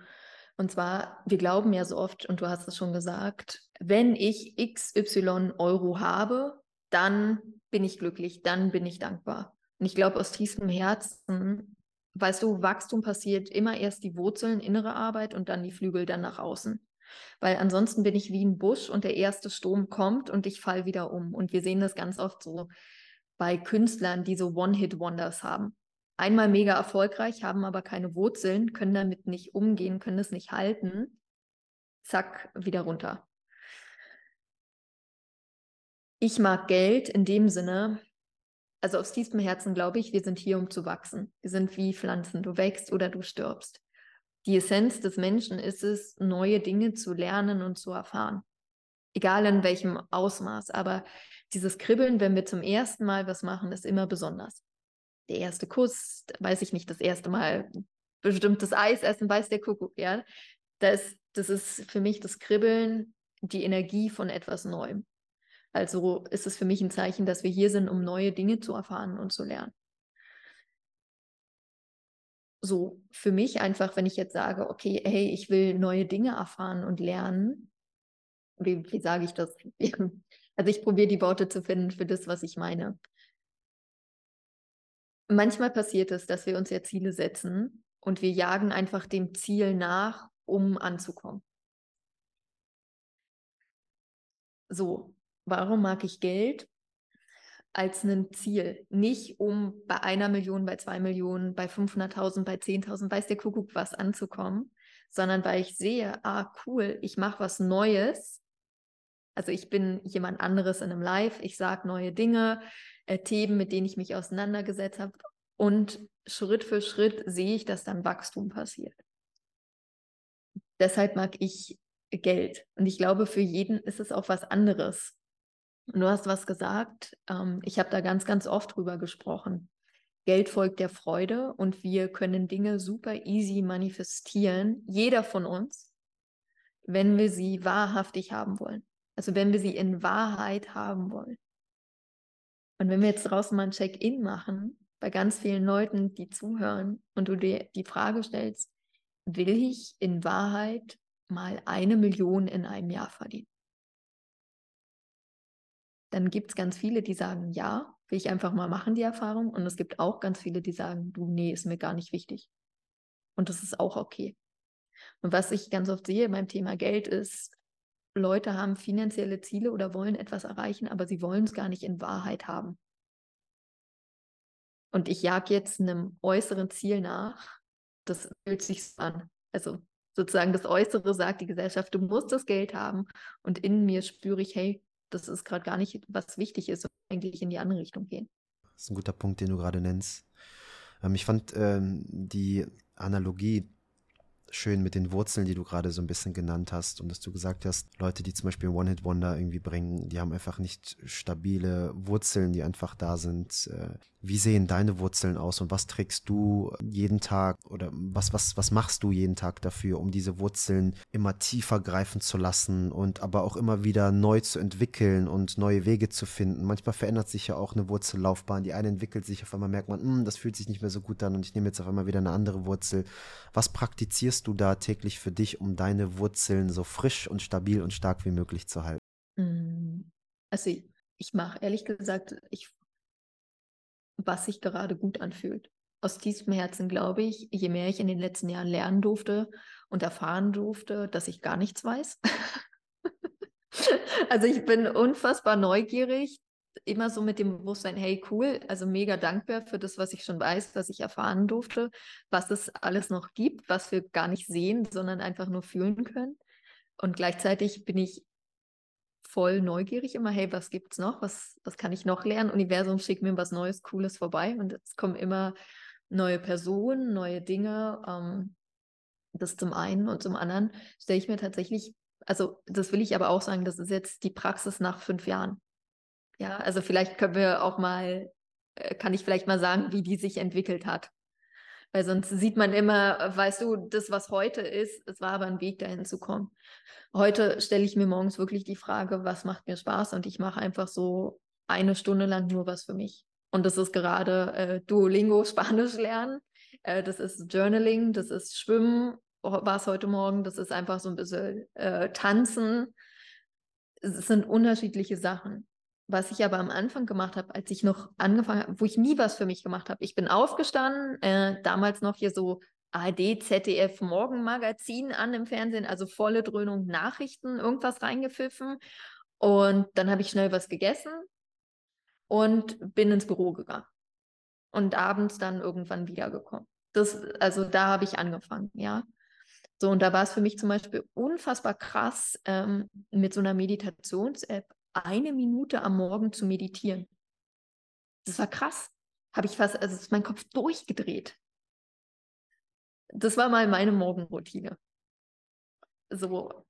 Und zwar, wir glauben ja so oft, und du hast es schon gesagt, wenn ich XY Euro habe, dann bin ich glücklich, dann bin ich dankbar. Und ich glaube, aus tiefstem Herzen, weißt du, Wachstum passiert immer erst die Wurzeln, innere Arbeit und dann die Flügel dann nach außen. Weil ansonsten bin ich wie ein Busch und der erste Sturm kommt und ich fall wieder um. Und wir sehen das ganz oft so bei Künstlern, die so One-Hit-Wonders haben. Einmal mega erfolgreich, haben aber keine Wurzeln, können damit nicht umgehen, können es nicht halten. Zack, wieder runter. Ich mag Geld in dem Sinne, also aus tiefstem Herzen glaube ich, wir sind hier, um zu wachsen. Wir sind wie Pflanzen. Du wächst oder du stirbst. Die Essenz des Menschen ist es, neue Dinge zu lernen und zu erfahren. Egal in welchem Ausmaß. Aber dieses Kribbeln, wenn wir zum ersten Mal was machen, ist immer besonders. Der erste Kuss, weiß ich nicht, das erste Mal bestimmtes Eis essen, weiß der Kuckuck, ja. Das, das ist für mich das Kribbeln, die Energie von etwas Neuem. Also ist es für mich ein Zeichen, dass wir hier sind, um neue Dinge zu erfahren und zu lernen. So, für mich einfach, wenn ich jetzt sage, okay, hey, ich will neue Dinge erfahren und lernen, wie, wie sage ich das? Also ich probiere die Worte zu finden für das, was ich meine. Manchmal passiert es, dass wir uns ja Ziele setzen und wir jagen einfach dem Ziel nach, um anzukommen. So, warum mag ich Geld als ein Ziel? Nicht um bei einer Million, bei zwei Millionen, bei 500.000, bei 10.000, weiß der Kuckuck was anzukommen, sondern weil ich sehe, ah cool, ich mache was Neues. Also ich bin jemand anderes in einem Live, ich sage neue Dinge, äh, Themen, mit denen ich mich auseinandergesetzt habe und Schritt für Schritt sehe ich, dass dann Wachstum passiert. Deshalb mag ich Geld. Und ich glaube, für jeden ist es auch was anderes. Und du hast was gesagt. Ähm, ich habe da ganz, ganz oft drüber gesprochen. Geld folgt der Freude und wir können Dinge super easy manifestieren, jeder von uns, wenn wir sie wahrhaftig haben wollen. Also wenn wir sie in Wahrheit haben wollen. Und wenn wir jetzt draußen mal ein Check-in machen, bei ganz vielen Leuten, die zuhören, und du dir die Frage stellst, will ich in Wahrheit mal eine Million in einem Jahr verdienen? Dann gibt es ganz viele, die sagen, ja, will ich einfach mal machen, die Erfahrung. Und es gibt auch ganz viele, die sagen, du, nee, ist mir gar nicht wichtig. Und das ist auch okay. Und was ich ganz oft sehe beim Thema Geld ist, Leute haben finanzielle Ziele oder wollen etwas erreichen, aber sie wollen es gar nicht in Wahrheit haben. Und ich jag jetzt einem äußeren Ziel nach, das fühlt sich an. Also sozusagen das Äußere sagt die Gesellschaft, du musst das Geld haben. Und in mir spüre ich, hey, das ist gerade gar nicht, was wichtig ist, eigentlich in die andere Richtung gehen. Das ist ein guter Punkt, den du gerade nennst. Ähm, ich fand ähm, die Analogie schön mit den Wurzeln, die du gerade so ein bisschen genannt hast und dass du gesagt hast, Leute, die zum Beispiel One-Hit-Wonder irgendwie bringen, die haben einfach nicht stabile Wurzeln, die einfach da sind. Wie sehen deine Wurzeln aus und was trägst du jeden Tag oder was, was, was machst du jeden Tag dafür, um diese Wurzeln immer tiefer greifen zu lassen und aber auch immer wieder neu zu entwickeln und neue Wege zu finden? Manchmal verändert sich ja auch eine Wurzellaufbahn. Die eine entwickelt sich, auf einmal merkt man, hm, das fühlt sich nicht mehr so gut an und ich nehme jetzt auf einmal wieder eine andere Wurzel. Was praktizierst du da täglich für dich, um deine Wurzeln so frisch und stabil und stark wie möglich zu halten? Hm, also ich mache ehrlich gesagt, ich was sich gerade gut anfühlt. Aus tiefstem Herzen glaube ich, je mehr ich in den letzten Jahren lernen durfte und erfahren durfte, dass ich gar nichts weiß. also ich bin unfassbar neugierig, immer so mit dem Bewusstsein, hey cool, also mega dankbar für das, was ich schon weiß, was ich erfahren durfte, was es alles noch gibt, was wir gar nicht sehen, sondern einfach nur fühlen können. Und gleichzeitig bin ich voll neugierig immer, hey, was gibt's noch? Was, was kann ich noch lernen? Universum schickt mir was Neues, Cooles vorbei und es kommen immer neue Personen, neue Dinge. Ähm, das zum einen und zum anderen stelle ich mir tatsächlich, also das will ich aber auch sagen, das ist jetzt die Praxis nach fünf Jahren. Ja, also vielleicht können wir auch mal, äh, kann ich vielleicht mal sagen, wie die sich entwickelt hat. Weil sonst sieht man immer, weißt du, das, was heute ist, es war aber ein Weg, dahin zu kommen. Heute stelle ich mir morgens wirklich die Frage, was macht mir Spaß? Und ich mache einfach so eine Stunde lang nur was für mich. Und das ist gerade äh, Duolingo, Spanisch lernen. Äh, das ist Journaling, das ist Schwimmen, war es heute Morgen. Das ist einfach so ein bisschen äh, Tanzen. es sind unterschiedliche Sachen. Was ich aber am Anfang gemacht habe, als ich noch angefangen habe, wo ich nie was für mich gemacht habe. Ich bin aufgestanden, äh, damals noch hier so ARD, ZDF Morgenmagazin an im Fernsehen, also volle Dröhnung Nachrichten, irgendwas reingepfiffen. Und dann habe ich schnell was gegessen und bin ins Büro gegangen. Und abends dann irgendwann wiedergekommen. Das, also da habe ich angefangen, ja. So, und da war es für mich zum Beispiel unfassbar krass, ähm, mit so einer Meditations-App eine Minute am Morgen zu meditieren. Das war krass. Habe ich fast, also ist mein Kopf durchgedreht. Das war mal meine Morgenroutine. So.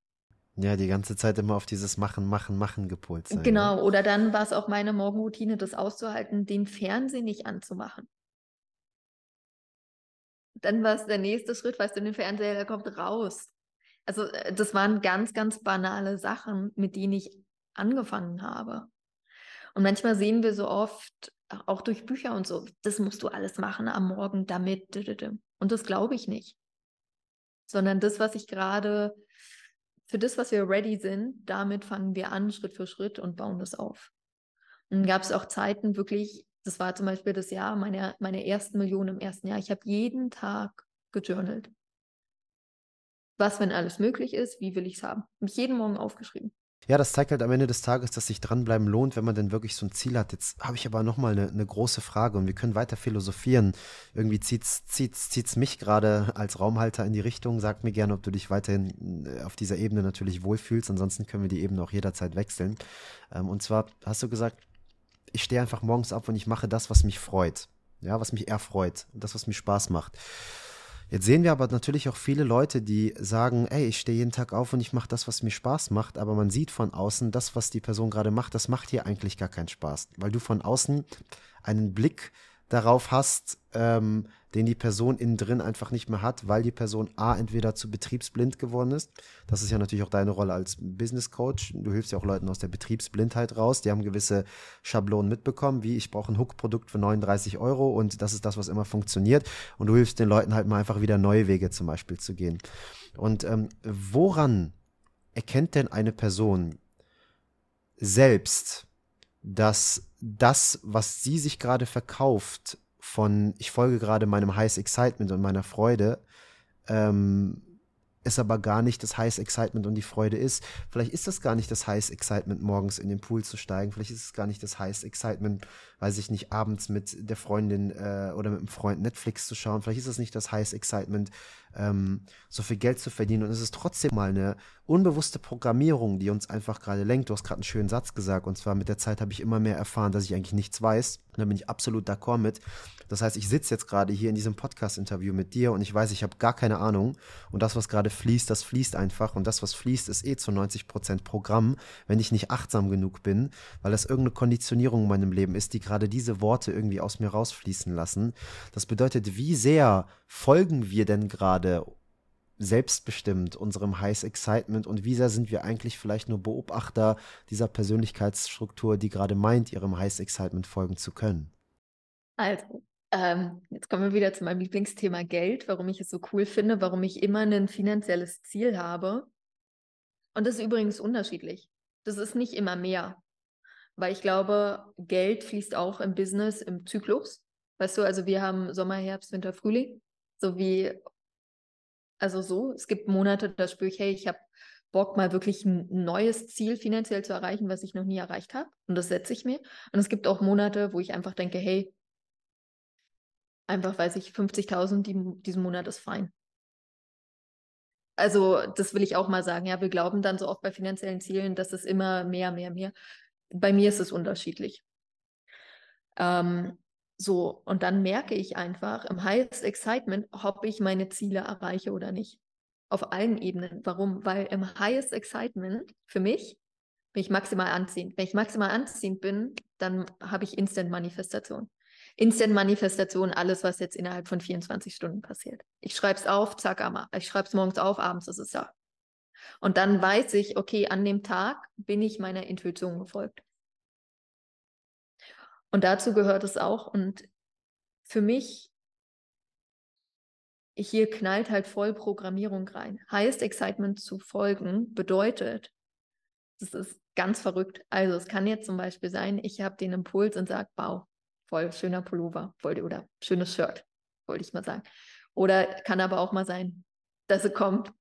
Ja, die ganze Zeit immer auf dieses Machen, Machen, Machen gepolt sein. Genau, ne? oder dann war es auch meine Morgenroutine, das auszuhalten, den Fernsehen nicht anzumachen dann war es der nächste Schritt, weißt du, den Fernseher, der kommt raus. Also äh, das waren ganz, ganz banale Sachen, mit denen ich angefangen habe. Und manchmal sehen wir so oft, auch durch Bücher und so, das musst du alles machen am Morgen damit. Und das glaube ich nicht. Sondern das, was ich gerade, für das, was wir ready sind, damit fangen wir an, Schritt für Schritt und bauen das auf. Und dann gab es auch Zeiten wirklich, das war zum Beispiel das Jahr, meine, meine ersten Millionen im ersten Jahr. Ich habe jeden Tag gejournalt. Was, wenn alles möglich ist, wie will ich es haben? Habe ich jeden Morgen aufgeschrieben. Ja, das zeigt halt am Ende des Tages, dass sich dranbleiben lohnt, wenn man denn wirklich so ein Ziel hat. Jetzt habe ich aber nochmal eine, eine große Frage und wir können weiter philosophieren. Irgendwie zieht's, zieht's, zieht's mich gerade als Raumhalter in die Richtung. Sag mir gerne, ob du dich weiterhin äh, auf dieser Ebene natürlich wohlfühlst. Ansonsten können wir die Ebene auch jederzeit wechseln. Ähm, und zwar hast du gesagt, ich stehe einfach morgens ab und ich mache das, was mich freut. Ja, was mich erfreut. Das, was mir Spaß macht. Jetzt sehen wir aber natürlich auch viele Leute, die sagen, ey, ich stehe jeden Tag auf und ich mache das, was mir Spaß macht, aber man sieht von außen, das, was die Person gerade macht, das macht hier eigentlich gar keinen Spaß, weil du von außen einen Blick darauf hast, ähm, den die Person innen drin einfach nicht mehr hat, weil die Person A entweder zu betriebsblind geworden ist. Das ist ja natürlich auch deine Rolle als Business Coach. Du hilfst ja auch Leuten aus der Betriebsblindheit raus. Die haben gewisse Schablonen mitbekommen, wie ich brauche ein Hook-Produkt für 39 Euro und das ist das, was immer funktioniert. Und du hilfst den Leuten halt mal einfach wieder neue Wege zum Beispiel zu gehen. Und ähm, woran erkennt denn eine Person selbst, dass das, was sie sich gerade verkauft, von ich folge gerade meinem Highest Excitement und meiner Freude, ähm, es aber gar nicht das Highest Excitement und die Freude ist. Vielleicht ist das gar nicht das Highest Excitement, morgens in den Pool zu steigen. Vielleicht ist es gar nicht das Highest Excitement, weiß ich nicht, abends mit der Freundin äh, oder mit dem Freund Netflix zu schauen. Vielleicht ist es nicht das Highest Excitement, ähm, so viel Geld zu verdienen. Und es ist trotzdem mal eine unbewusste Programmierung, die uns einfach gerade lenkt. Du hast gerade einen schönen Satz gesagt. Und zwar mit der Zeit habe ich immer mehr erfahren, dass ich eigentlich nichts weiß. Und da bin ich absolut d'accord mit. Das heißt, ich sitze jetzt gerade hier in diesem Podcast-Interview mit dir und ich weiß, ich habe gar keine Ahnung. Und das, was gerade fließt, das fließt einfach. Und das, was fließt, ist eh zu 90 Prozent Programm, wenn ich nicht achtsam genug bin, weil das irgendeine Konditionierung in meinem Leben ist, die gerade diese Worte irgendwie aus mir rausfließen lassen. Das bedeutet, wie sehr folgen wir denn gerade selbstbestimmt unserem Highs Excitement und wie sehr sind wir eigentlich vielleicht nur Beobachter dieser Persönlichkeitsstruktur, die gerade meint, ihrem Highs Excitement folgen zu können? Also, ähm, jetzt kommen wir wieder zu meinem Lieblingsthema Geld, warum ich es so cool finde, warum ich immer ein finanzielles Ziel habe. Und das ist übrigens unterschiedlich. Das ist nicht immer mehr. Weil ich glaube, Geld fließt auch im Business im Zyklus. Weißt du, also wir haben Sommer, Herbst, Winter, Frühling. So wie, also so, es gibt Monate, da spüre ich, hey, ich habe Bock, mal wirklich ein neues Ziel finanziell zu erreichen, was ich noch nie erreicht habe. Und das setze ich mir. Und es gibt auch Monate, wo ich einfach denke, hey, einfach weiß ich, 50.000 die, diesen Monat ist fein. Also das will ich auch mal sagen. Ja, wir glauben dann so oft bei finanziellen Zielen, dass es immer mehr, mehr, mehr. Bei mir ist es unterschiedlich. Ähm, so, und dann merke ich einfach im Highest Excitement, ob ich meine Ziele erreiche oder nicht. Auf allen Ebenen. Warum? Weil im Highest Excitement für mich bin ich maximal anziehend. Wenn ich maximal anziehend bin, dann habe ich Instant Manifestation. Instant Manifestation, alles, was jetzt innerhalb von 24 Stunden passiert. Ich schreibe es auf, zack, Amma. Ich schreibe es morgens auf, abends ist es da. Und dann weiß ich, okay, an dem Tag bin ich meiner Intuition gefolgt. Und dazu gehört es auch. Und für mich, hier knallt halt voll Programmierung rein. Highest Excitement zu folgen bedeutet, Das ist ganz verrückt. Also es kann jetzt zum Beispiel sein, ich habe den Impuls und sage, wow, voll schöner Pullover oder schönes Shirt, wollte ich mal sagen. Oder kann aber auch mal sein, dass es kommt,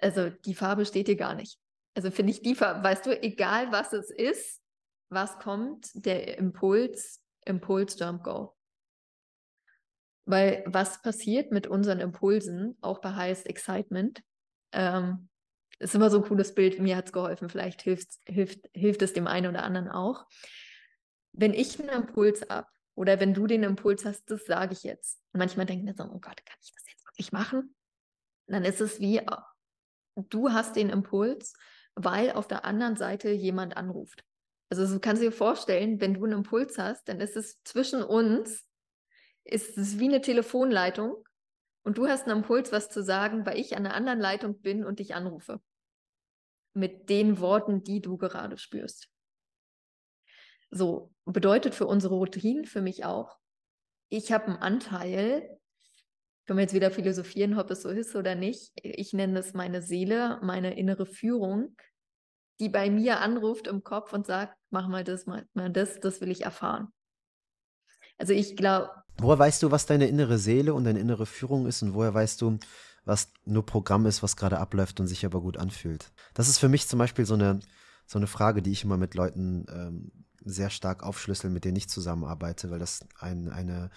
also die Farbe steht dir gar nicht. Also finde ich die Farbe, weißt du, egal was es ist, was kommt, der Impuls, Impuls, Jump, Go. Weil was passiert mit unseren Impulsen, auch bei Highest Excitement, ähm, ist immer so ein cooles Bild, mir hat es geholfen, vielleicht hilft, hilft, hilft es dem einen oder anderen auch. Wenn ich einen Impuls habe oder wenn du den Impuls hast, das sage ich jetzt. Und manchmal denken wir so, oh Gott, kann ich das jetzt wirklich machen? dann ist es wie, du hast den Impuls, weil auf der anderen Seite jemand anruft. Also du kannst dir vorstellen, wenn du einen Impuls hast, dann ist es zwischen uns, ist es wie eine Telefonleitung und du hast einen Impuls, was zu sagen, weil ich an einer anderen Leitung bin und dich anrufe. Mit den Worten, die du gerade spürst. So, bedeutet für unsere Routinen für mich auch, ich habe einen Anteil, können wir jetzt wieder philosophieren, ob es so ist oder nicht. Ich nenne es meine Seele, meine innere Führung, die bei mir anruft im Kopf und sagt, mach mal das, mach mal das, das will ich erfahren. Also ich glaube. Woher weißt du, was deine innere Seele und deine innere Führung ist und woher weißt du, was nur Programm ist, was gerade abläuft und sich aber gut anfühlt? Das ist für mich zum Beispiel so eine, so eine Frage, die ich immer mit Leuten ähm, sehr stark aufschlüssel, mit denen ich zusammenarbeite, weil das ein, eine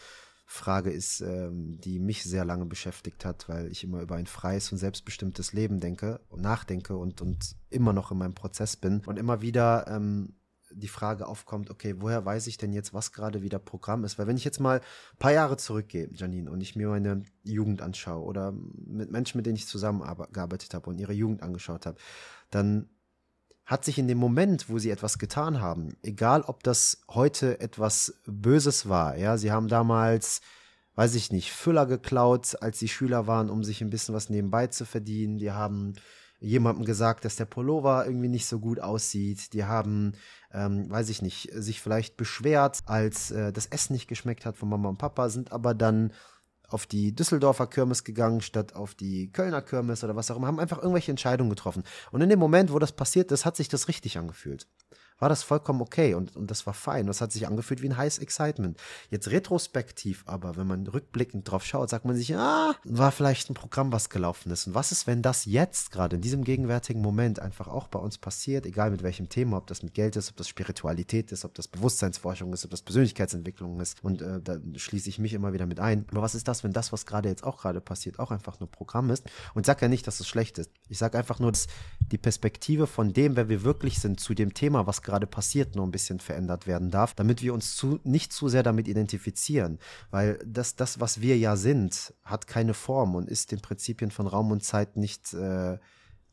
Frage ist, ähm, die mich sehr lange beschäftigt hat, weil ich immer über ein freies und selbstbestimmtes Leben denke und nachdenke und, und immer noch in meinem Prozess bin und immer wieder ähm, die Frage aufkommt, okay, woher weiß ich denn jetzt, was gerade wieder Programm ist? Weil wenn ich jetzt mal ein paar Jahre zurückgehe, Janine, und ich mir meine Jugend anschaue oder mit Menschen, mit denen ich zusammengearbeitet habe und ihre Jugend angeschaut habe, dann hat sich in dem Moment, wo sie etwas getan haben, egal ob das heute etwas Böses war, ja, sie haben damals, weiß ich nicht, Füller geklaut, als sie Schüler waren, um sich ein bisschen was nebenbei zu verdienen, die haben jemandem gesagt, dass der Pullover irgendwie nicht so gut aussieht. Die haben, ähm, weiß ich nicht, sich vielleicht beschwert, als äh, das Essen nicht geschmeckt hat von Mama und Papa, sind aber dann auf die Düsseldorfer Kirmes gegangen, statt auf die Kölner Kirmes oder was auch immer, haben einfach irgendwelche Entscheidungen getroffen. Und in dem Moment, wo das passiert ist, hat sich das richtig angefühlt war das vollkommen okay und, und das war fein. Das hat sich angefühlt wie ein heißes Excitement. Jetzt retrospektiv aber, wenn man rückblickend drauf schaut, sagt man sich, ah, war vielleicht ein Programm, was gelaufen ist. Und was ist, wenn das jetzt gerade in diesem gegenwärtigen Moment einfach auch bei uns passiert, egal mit welchem Thema, ob das mit Geld ist, ob das Spiritualität ist, ob das Bewusstseinsforschung ist, ob das Persönlichkeitsentwicklung ist. Und äh, da schließe ich mich immer wieder mit ein. Aber was ist das, wenn das, was gerade jetzt auch gerade passiert, auch einfach nur Programm ist? Und ich sage ja nicht, dass es schlecht ist. Ich sage einfach nur, dass die Perspektive von dem, wer wir wirklich sind, zu dem Thema, was gerade passiert, nur ein bisschen verändert werden darf, damit wir uns zu, nicht zu sehr damit identifizieren. Weil das, das, was wir ja sind, hat keine Form und ist den Prinzipien von Raum und Zeit nicht, äh,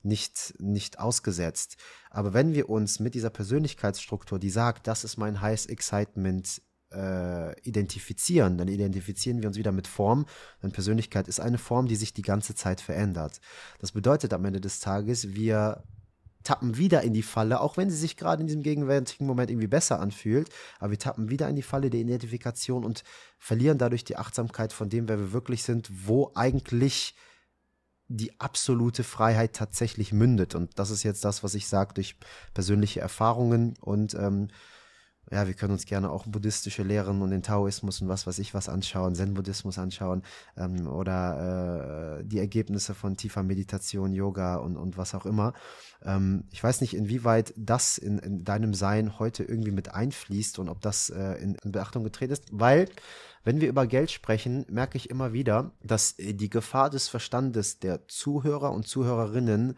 nicht, nicht ausgesetzt. Aber wenn wir uns mit dieser Persönlichkeitsstruktur, die sagt, das ist mein Highest Excitement, äh, identifizieren, dann identifizieren wir uns wieder mit Form. Denn Persönlichkeit ist eine Form, die sich die ganze Zeit verändert. Das bedeutet am Ende des Tages, wir tappen wieder in die Falle, auch wenn sie sich gerade in diesem gegenwärtigen Moment irgendwie besser anfühlt, aber wir tappen wieder in die Falle der Identifikation und verlieren dadurch die Achtsamkeit von dem, wer wir wirklich sind, wo eigentlich die absolute Freiheit tatsächlich mündet. Und das ist jetzt das, was ich sage durch persönliche Erfahrungen und ähm, ja, wir können uns gerne auch buddhistische Lehren und den Taoismus und was weiß ich was anschauen, Zen-Buddhismus anschauen ähm, oder äh, die Ergebnisse von tiefer Meditation, Yoga und, und was auch immer. Ähm, ich weiß nicht, inwieweit das in, in deinem Sein heute irgendwie mit einfließt und ob das äh, in, in Beachtung getreten ist, weil wenn wir über Geld sprechen, merke ich immer wieder, dass die Gefahr des Verstandes der Zuhörer und Zuhörerinnen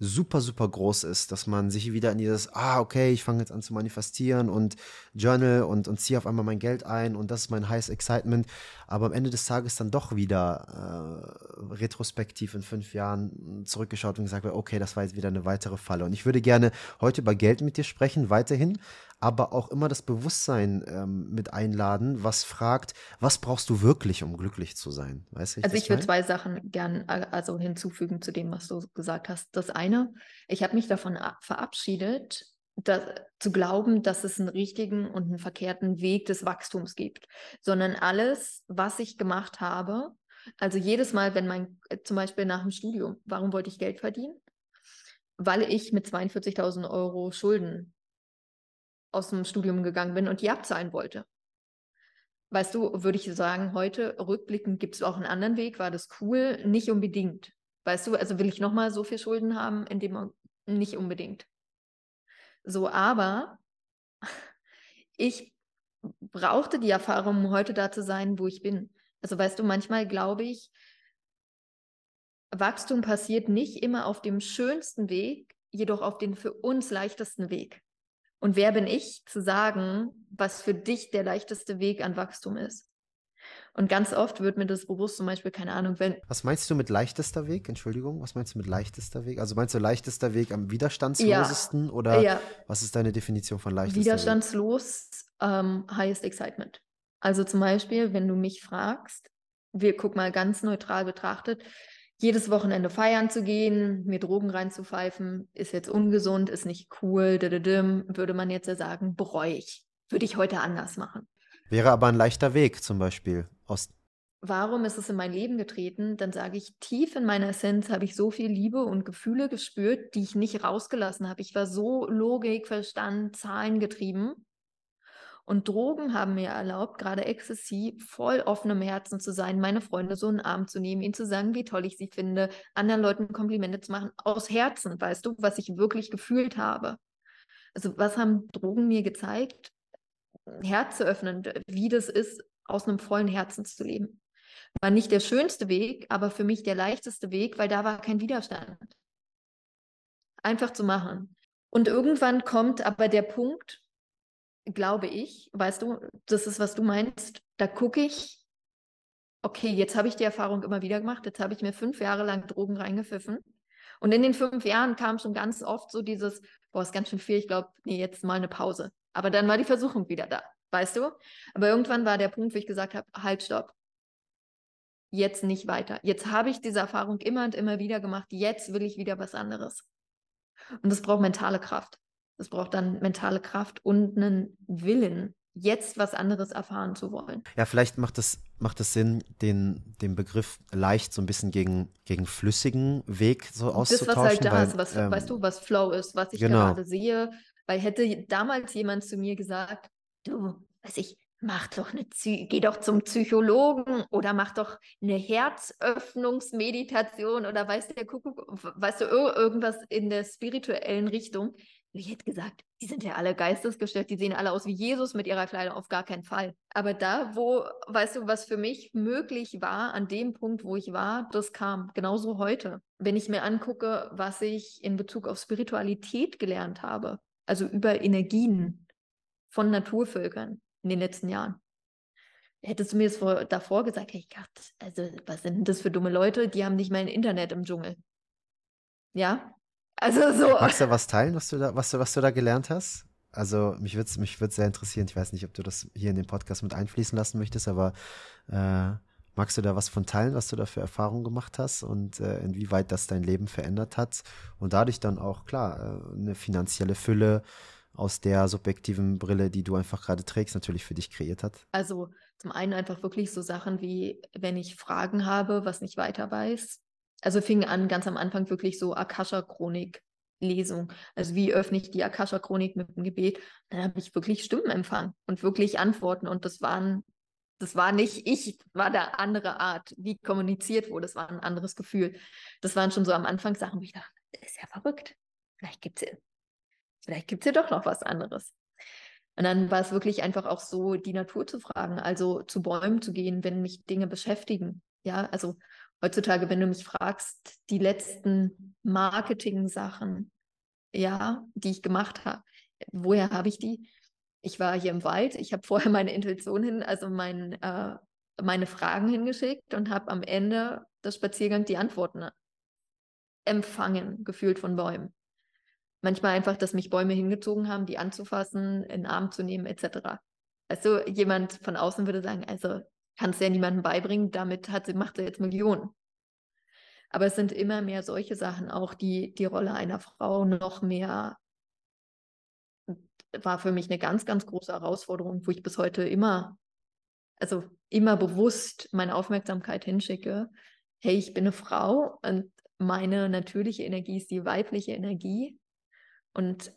super, super groß ist, dass man sich wieder in dieses, ah, okay, ich fange jetzt an zu manifestieren und Journal und, und ziehe auf einmal mein Geld ein und das ist mein Highest Excitement, aber am Ende des Tages dann doch wieder äh, retrospektiv in fünf Jahren zurückgeschaut und gesagt, okay, das war jetzt wieder eine weitere Falle. Und ich würde gerne heute über Geld mit dir sprechen, weiterhin, aber auch immer das Bewusstsein ähm, mit einladen, was fragt, was brauchst du wirklich, um glücklich zu sein? Weißt du, also ich würde zwei Sachen gern äh, also hinzufügen zu dem, was du gesagt hast. Das eine, ich habe mich davon verabschiedet, das, zu glauben, dass es einen richtigen und einen verkehrten Weg des Wachstums gibt, sondern alles, was ich gemacht habe, also jedes Mal, wenn mein, äh, zum Beispiel nach dem Studium, warum wollte ich Geld verdienen? weil ich mit 42.000 Euro Schulden aus dem Studium gegangen bin und die abzahlen wollte. Weißt du, würde ich sagen, heute rückblickend gibt es auch einen anderen Weg, war das cool? Nicht unbedingt. Weißt du, also will ich nochmal so viel Schulden haben, in dem nicht unbedingt. So, aber ich brauchte die Erfahrung, um heute da zu sein, wo ich bin. Also weißt du, manchmal glaube ich, Wachstum passiert nicht immer auf dem schönsten Weg, jedoch auf den für uns leichtesten Weg. Und wer bin ich zu sagen, was für dich der leichteste Weg an Wachstum ist? Und ganz oft wird mir das bewusst, zum Beispiel, keine Ahnung, wenn. Was meinst du mit leichtester Weg? Entschuldigung, was meinst du mit leichtester Weg? Also meinst du leichtester Weg am widerstandslosesten ja, oder ja. was ist deine Definition von leichtester Widerstandslos, ähm, highest excitement. Also zum Beispiel, wenn du mich fragst, wir guck mal ganz neutral betrachtet, jedes Wochenende feiern zu gehen, mir Drogen reinzupfeifen, ist jetzt ungesund, ist nicht cool, würde man jetzt ja sagen, bereue ich. Würde ich heute anders machen. Wäre aber ein leichter Weg zum Beispiel. Aus Warum ist es in mein Leben getreten? Dann sage ich, tief in meiner Essenz habe ich so viel Liebe und Gefühle gespürt, die ich nicht rausgelassen habe. Ich war so Logik, Verstand, Zahlen getrieben. Und Drogen haben mir erlaubt, gerade Ecstasy, voll offenem Herzen zu sein, meine Freunde so in den Arm zu nehmen, ihnen zu sagen, wie toll ich sie finde, anderen Leuten Komplimente zu machen, aus Herzen, weißt du, was ich wirklich gefühlt habe. Also was haben Drogen mir gezeigt? Herz zu öffnen, wie das ist, aus einem vollen Herzen zu leben. War nicht der schönste Weg, aber für mich der leichteste Weg, weil da war kein Widerstand. Einfach zu machen. Und irgendwann kommt aber der Punkt, glaube ich, weißt du, das ist, was du meinst, da gucke ich, okay, jetzt habe ich die Erfahrung immer wieder gemacht, jetzt habe ich mir fünf Jahre lang Drogen reingepfiffen. Und in den fünf Jahren kam schon ganz oft so dieses, boah, ist ganz schön viel, ich glaube, nee, jetzt mal eine Pause. Aber dann war die Versuchung wieder da, weißt du? Aber irgendwann war der Punkt, wo ich gesagt habe, halt, stopp. Jetzt nicht weiter. Jetzt habe ich diese Erfahrung immer und immer wieder gemacht. Jetzt will ich wieder was anderes. Und das braucht mentale Kraft. Es braucht dann mentale Kraft und einen Willen, jetzt was anderes erfahren zu wollen. Ja, vielleicht macht es, macht es Sinn, den, den Begriff leicht so ein bisschen gegen, gegen flüssigen Weg so auszutauschen. Das, was halt da weil, ist, was, ähm, weißt du, was Flow ist, was ich genau. gerade sehe. Weil hätte damals jemand zu mir gesagt, du, weiß ich, mach doch eine, geh doch zum Psychologen oder mach doch eine Herzöffnungsmeditation oder weißt du, Kuckuck, weißt du, irgendwas in der spirituellen Richtung ich hätte gesagt, die sind ja alle geistesgestört, die sehen alle aus wie Jesus mit ihrer Kleidung, auf gar keinen Fall. Aber da, wo, weißt du, was für mich möglich war, an dem Punkt, wo ich war, das kam. Genauso heute. Wenn ich mir angucke, was ich in Bezug auf Spiritualität gelernt habe, also über Energien von Naturvölkern in den letzten Jahren. Hättest du mir das vor, davor gesagt, hey Gott, also was sind das für dumme Leute? Die haben nicht mal ein Internet im Dschungel. Ja, also so. Magst du was teilen, was du da, was du, was du da gelernt hast? Also mich würde es mich sehr interessieren. Ich weiß nicht, ob du das hier in den Podcast mit einfließen lassen möchtest, aber äh, magst du da was von teilen, was du da für Erfahrungen gemacht hast und äh, inwieweit das dein Leben verändert hat und dadurch dann auch, klar, äh, eine finanzielle Fülle aus der subjektiven Brille, die du einfach gerade trägst, natürlich für dich kreiert hat? Also zum einen einfach wirklich so Sachen wie, wenn ich Fragen habe, was nicht weiter weiß, also fing an ganz am Anfang wirklich so Akasha-Chronik. Lesung. Also wie öffne ich die Akasha-Chronik mit dem Gebet? Dann habe ich wirklich Stimmen empfangen und wirklich Antworten. Und das waren, das war nicht ich, war da andere Art, wie kommuniziert wurde. Das war ein anderes Gefühl. Das waren schon so am Anfang Sachen, wo ich dachte, das ist ja verrückt. Vielleicht gibt es ja, vielleicht gibt's ja doch noch was anderes. Und dann war es wirklich einfach auch so, die Natur zu fragen, also zu Bäumen zu gehen, wenn mich Dinge beschäftigen. Ja, also heutzutage, wenn du mich fragst, die letzten Marketing-Sachen, ja, die ich gemacht habe, woher habe ich die? Ich war hier im Wald, ich habe vorher meine Intuition hin, also mein, äh, meine Fragen hingeschickt und habe am Ende des Spaziergangs die Antworten empfangen, gefühlt von Bäumen. Manchmal einfach, dass mich Bäume hingezogen haben, die anzufassen, in den Arm zu nehmen, etc. Also jemand von außen würde sagen, also kannst ja niemandem beibringen, damit hat sie, macht sie jetzt Millionen. Aber es sind immer mehr solche Sachen auch, die die Rolle einer Frau noch mehr war für mich eine ganz, ganz große Herausforderung, wo ich bis heute immer, also immer bewusst meine Aufmerksamkeit hinschicke. Hey, ich bin eine Frau und meine natürliche Energie ist die weibliche Energie und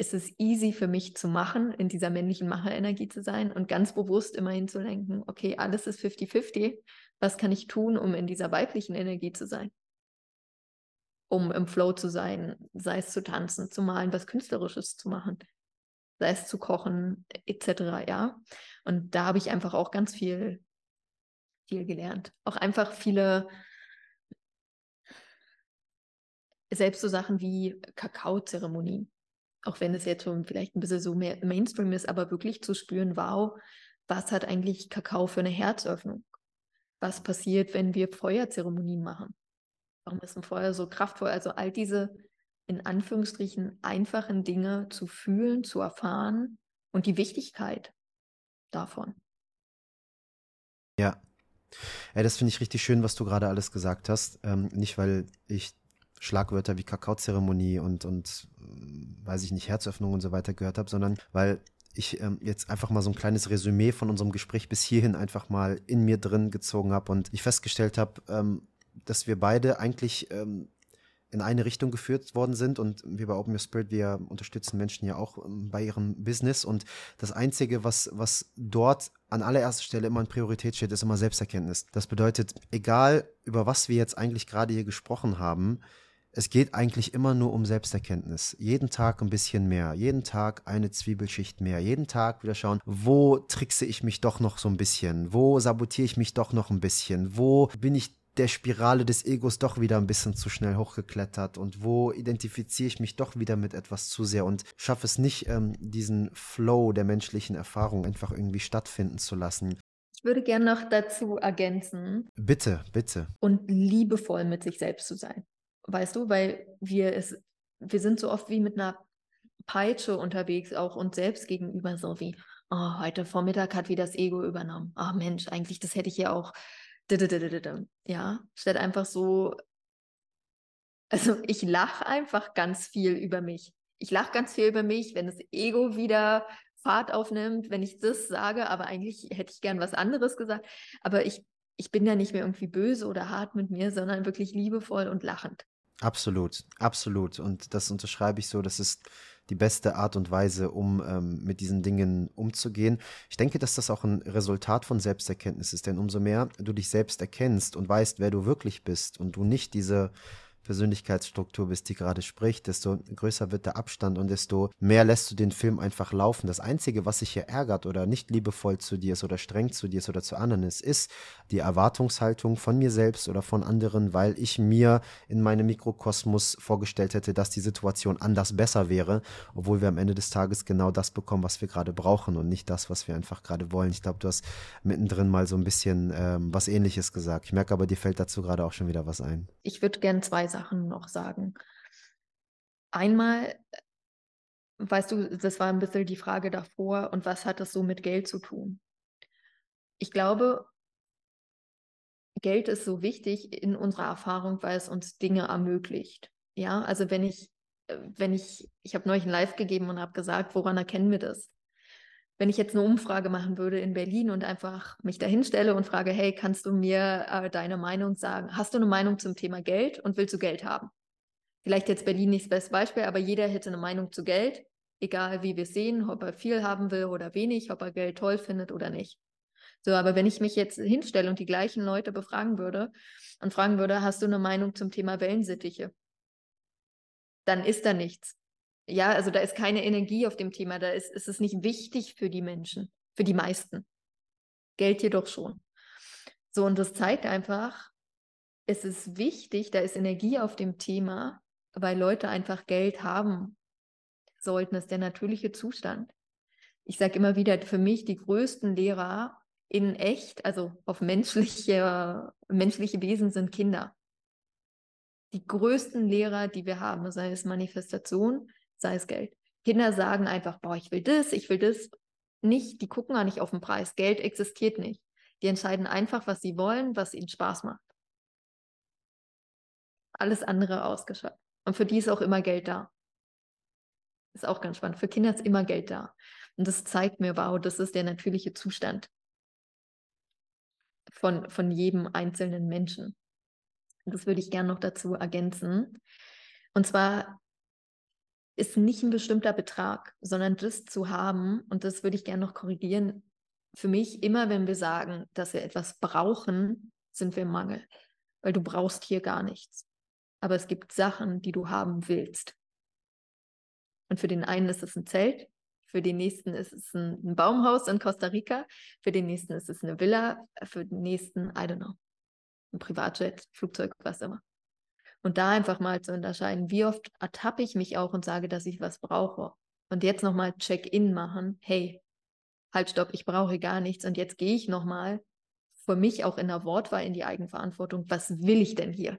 es ist easy für mich zu machen, in dieser männlichen Macherenergie zu sein und ganz bewusst immer hinzulenken, okay, alles ist 50-50. Was kann ich tun, um in dieser weiblichen Energie zu sein? Um im Flow zu sein, sei es zu tanzen, zu malen, was Künstlerisches zu machen, sei es zu kochen, etc. Ja. Und da habe ich einfach auch ganz viel, viel gelernt. Auch einfach viele selbst so Sachen wie Kakaozeremonien, auch wenn es jetzt schon vielleicht ein bisschen so mehr Mainstream ist, aber wirklich zu spüren, wow, was hat eigentlich Kakao für eine Herzöffnung? Was passiert, wenn wir Feuerzeremonien machen? Warum ist ein Feuer so kraftvoll? Also all diese in Anführungsstrichen einfachen Dinge zu fühlen, zu erfahren und die Wichtigkeit davon. Ja. Ja, das finde ich richtig schön, was du gerade alles gesagt hast. Ähm, nicht, weil ich Schlagwörter wie Kakaozeremonie und, und äh, weiß ich nicht, Herzöffnung und so weiter gehört habe, sondern weil ich ähm, jetzt einfach mal so ein kleines Resümee von unserem Gespräch bis hierhin einfach mal in mir drin gezogen habe und ich festgestellt habe, ähm, dass wir beide eigentlich ähm, in eine Richtung geführt worden sind und wir bei Open Your Spirit, wir unterstützen Menschen ja auch ähm, bei ihrem Business und das Einzige, was, was dort an allererster Stelle immer in Priorität steht, ist immer Selbsterkenntnis. Das bedeutet, egal über was wir jetzt eigentlich gerade hier gesprochen haben, es geht eigentlich immer nur um Selbsterkenntnis. Jeden Tag ein bisschen mehr, jeden Tag eine Zwiebelschicht mehr, jeden Tag wieder schauen, wo trickse ich mich doch noch so ein bisschen, wo sabotiere ich mich doch noch ein bisschen, wo bin ich der Spirale des Egos doch wieder ein bisschen zu schnell hochgeklettert und wo identifiziere ich mich doch wieder mit etwas zu sehr und schaffe es nicht, ähm, diesen Flow der menschlichen Erfahrung einfach irgendwie stattfinden zu lassen. Ich würde gerne noch dazu ergänzen. Bitte, bitte. Und liebevoll mit sich selbst zu sein. Weißt du, weil wir es, wir sind so oft wie mit einer Peitsche unterwegs, auch uns selbst gegenüber, so wie, oh, heute Vormittag hat wieder das Ego übernommen. Oh Mensch, eigentlich, das hätte ich ja auch. Ja, statt einfach so, also ich lache einfach ganz viel über mich. Ich lache ganz viel über mich, wenn das Ego wieder Fahrt aufnimmt, wenn ich das sage, aber eigentlich hätte ich gern was anderes gesagt. Aber ich, ich bin ja nicht mehr irgendwie böse oder hart mit mir, sondern wirklich liebevoll und lachend. Absolut, absolut. Und das unterschreibe ich so. Das ist die beste Art und Weise, um ähm, mit diesen Dingen umzugehen. Ich denke, dass das auch ein Resultat von Selbsterkenntnis ist, denn umso mehr du dich selbst erkennst und weißt, wer du wirklich bist und du nicht diese Persönlichkeitsstruktur bist, die gerade spricht, desto größer wird der Abstand und desto mehr lässt du den Film einfach laufen. Das Einzige, was sich hier ärgert oder nicht liebevoll zu dir ist oder streng zu dir ist oder zu anderen ist, ist die Erwartungshaltung von mir selbst oder von anderen, weil ich mir in meinem Mikrokosmos vorgestellt hätte, dass die Situation anders besser wäre, obwohl wir am Ende des Tages genau das bekommen, was wir gerade brauchen und nicht das, was wir einfach gerade wollen. Ich glaube, du hast mittendrin mal so ein bisschen ähm, was ähnliches gesagt. Ich merke aber, dir fällt dazu gerade auch schon wieder was ein. Ich würde gerne zwei Sachen noch sagen. Einmal, weißt du, das war ein bisschen die Frage davor, und was hat das so mit Geld zu tun? Ich glaube, Geld ist so wichtig in unserer Erfahrung, weil es uns Dinge ermöglicht. Ja, also wenn ich, wenn ich, ich habe neulich ein Live gegeben und habe gesagt, woran erkennen wir das? Wenn ich jetzt eine Umfrage machen würde in Berlin und einfach mich dahinstelle und frage, hey, kannst du mir äh, deine Meinung sagen? Hast du eine Meinung zum Thema Geld und willst du Geld haben? Vielleicht jetzt Berlin nicht das beste Beispiel, aber jeder hätte eine Meinung zu Geld, egal wie wir es sehen, ob er viel haben will oder wenig, ob er Geld toll findet oder nicht. So, aber wenn ich mich jetzt hinstelle und die gleichen Leute befragen würde und fragen würde, hast du eine Meinung zum Thema Wellensittiche? Dann ist da nichts. Ja, also da ist keine Energie auf dem Thema, da ist, ist es nicht wichtig für die Menschen, für die meisten. Geld jedoch schon. So, und das zeigt einfach, es ist wichtig, da ist Energie auf dem Thema, weil Leute einfach Geld haben sollten. Das ist der natürliche Zustand. Ich sage immer wieder, für mich die größten Lehrer in echt, also auf menschliche, menschliche Wesen sind Kinder. Die größten Lehrer, die wir haben, sei es Manifestation, sei es Geld. Kinder sagen einfach, boah, ich will das, ich will das. Nicht, die gucken gar nicht auf den Preis. Geld existiert nicht. Die entscheiden einfach, was sie wollen, was ihnen Spaß macht. Alles andere ausgeschaltet. Und für die ist auch immer Geld da. Ist auch ganz spannend. Für Kinder ist immer Geld da. Und das zeigt mir, wow, das ist der natürliche Zustand von, von jedem einzelnen Menschen. Das würde ich gerne noch dazu ergänzen. Und zwar ist nicht ein bestimmter Betrag, sondern das zu haben, und das würde ich gerne noch korrigieren, für mich immer, wenn wir sagen, dass wir etwas brauchen, sind wir im Mangel, weil du brauchst hier gar nichts. Aber es gibt Sachen, die du haben willst. Und für den einen ist es ein Zelt, für den nächsten ist es ein, Baumhaus in Costa Rica, für den nächsten ist es eine Villa, für den nächsten, I don't know, ein Privatjet, Flugzeug, was immer. Und da einfach mal zu unterscheiden, wie oft ertappe ich mich auch und sage, dass ich was brauche. Und jetzt nochmal Check-in machen. Hey, halt, stopp, ich brauche gar nichts. Und jetzt gehe ich nochmal für mich auch in der Wortwahl in die Eigenverantwortung. Was will ich denn hier?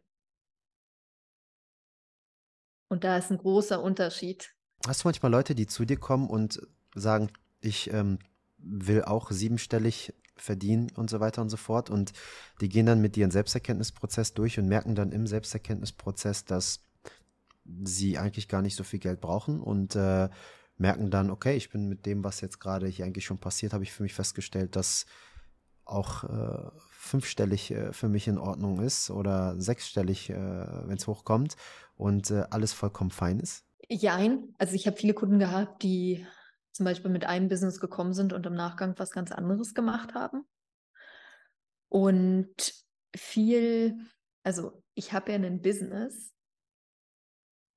Und da ist ein großer Unterschied. Hast du manchmal Leute, die zu dir kommen und sagen, ich ähm, will auch siebenstellig verdienen und so weiter und so fort. Und die gehen dann mit ihrem Selbsterkenntnisprozess durch und merken dann im Selbsterkenntnisprozess, dass sie eigentlich gar nicht so viel Geld brauchen und äh, merken dann, okay, ich bin mit dem, was jetzt gerade hier eigentlich schon passiert, habe ich für mich festgestellt, dass auch äh, fünfstellig äh, für mich in Ordnung ist oder sechsstellig, äh, wenn es hochkommt und äh, alles vollkommen fein ist? Jein. Also ich habe viele Kunden gehabt, die zum Beispiel mit einem Business gekommen sind und im Nachgang was ganz anderes gemacht haben. Und viel, also ich habe ja ein Business,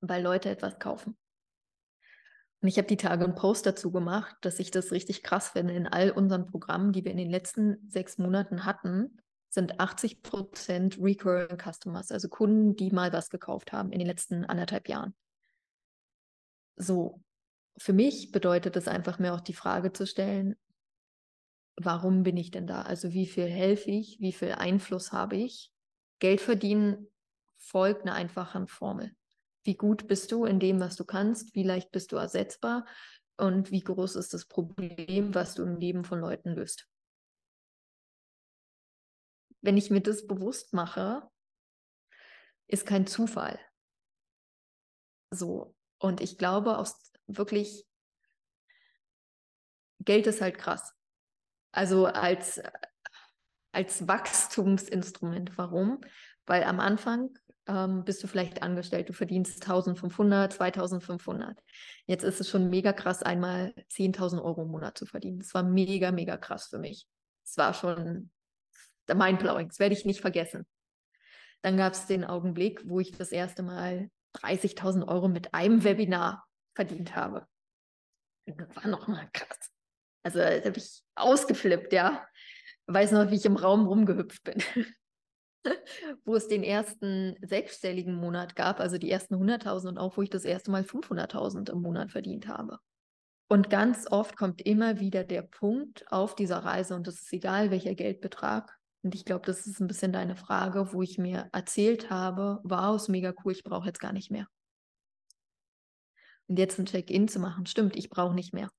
weil Leute etwas kaufen. Und ich habe die Tage einen Post dazu gemacht, dass ich das richtig krass finde. In all unseren Programmen, die wir in den letzten sechs Monaten hatten, sind 80 Prozent Recurring Customers, also Kunden, die mal was gekauft haben in den letzten anderthalb Jahren. So, für mich bedeutet es einfach mir auch die Frage zu stellen, warum bin ich denn da? Also wie viel helfe ich? Wie viel Einfluss habe ich? Geld verdienen folgt einer einfachen Formel. Wie gut bist du in dem, was du kannst? Wie leicht bist du ersetzbar? Und wie groß ist das Problem, was du im Leben von Leuten löst? Wenn ich mir das bewusst mache, ist kein Zufall. So. Und ich glaube, aus wirklich, Geld ist halt krass. Also als, als Wachstumsinstrument. Warum? Weil am Anfang ähm, bist du vielleicht angestellt, du verdienst 1500, 2500. Jetzt ist es schon mega krass, einmal 10.000 Euro im Monat zu verdienen. Das war mega, mega krass für mich. Es war schon mindblowing, das werde ich nicht vergessen. Dann gab es den Augenblick, wo ich das erste Mal 30.000 Euro mit einem Webinar verdient habe. Das war nochmal krass. Also da habe ich ausgeflippt, ja. Weiß noch, wie ich im Raum rumgehüpft bin. wo es den ersten sechsstelligen Monat gab, also die ersten 100.000 und auch wo ich das erste Mal 500.000 im Monat verdient habe. Und ganz oft kommt immer wieder der Punkt auf dieser Reise und das ist egal, welcher Geldbetrag. Und ich glaube, das ist ein bisschen deine Frage, wo ich mir erzählt habe, wow, ist mega cool, ich brauche jetzt gar nicht mehr. Und jetzt ein Check-in zu machen, stimmt, ich brauche nicht mehr.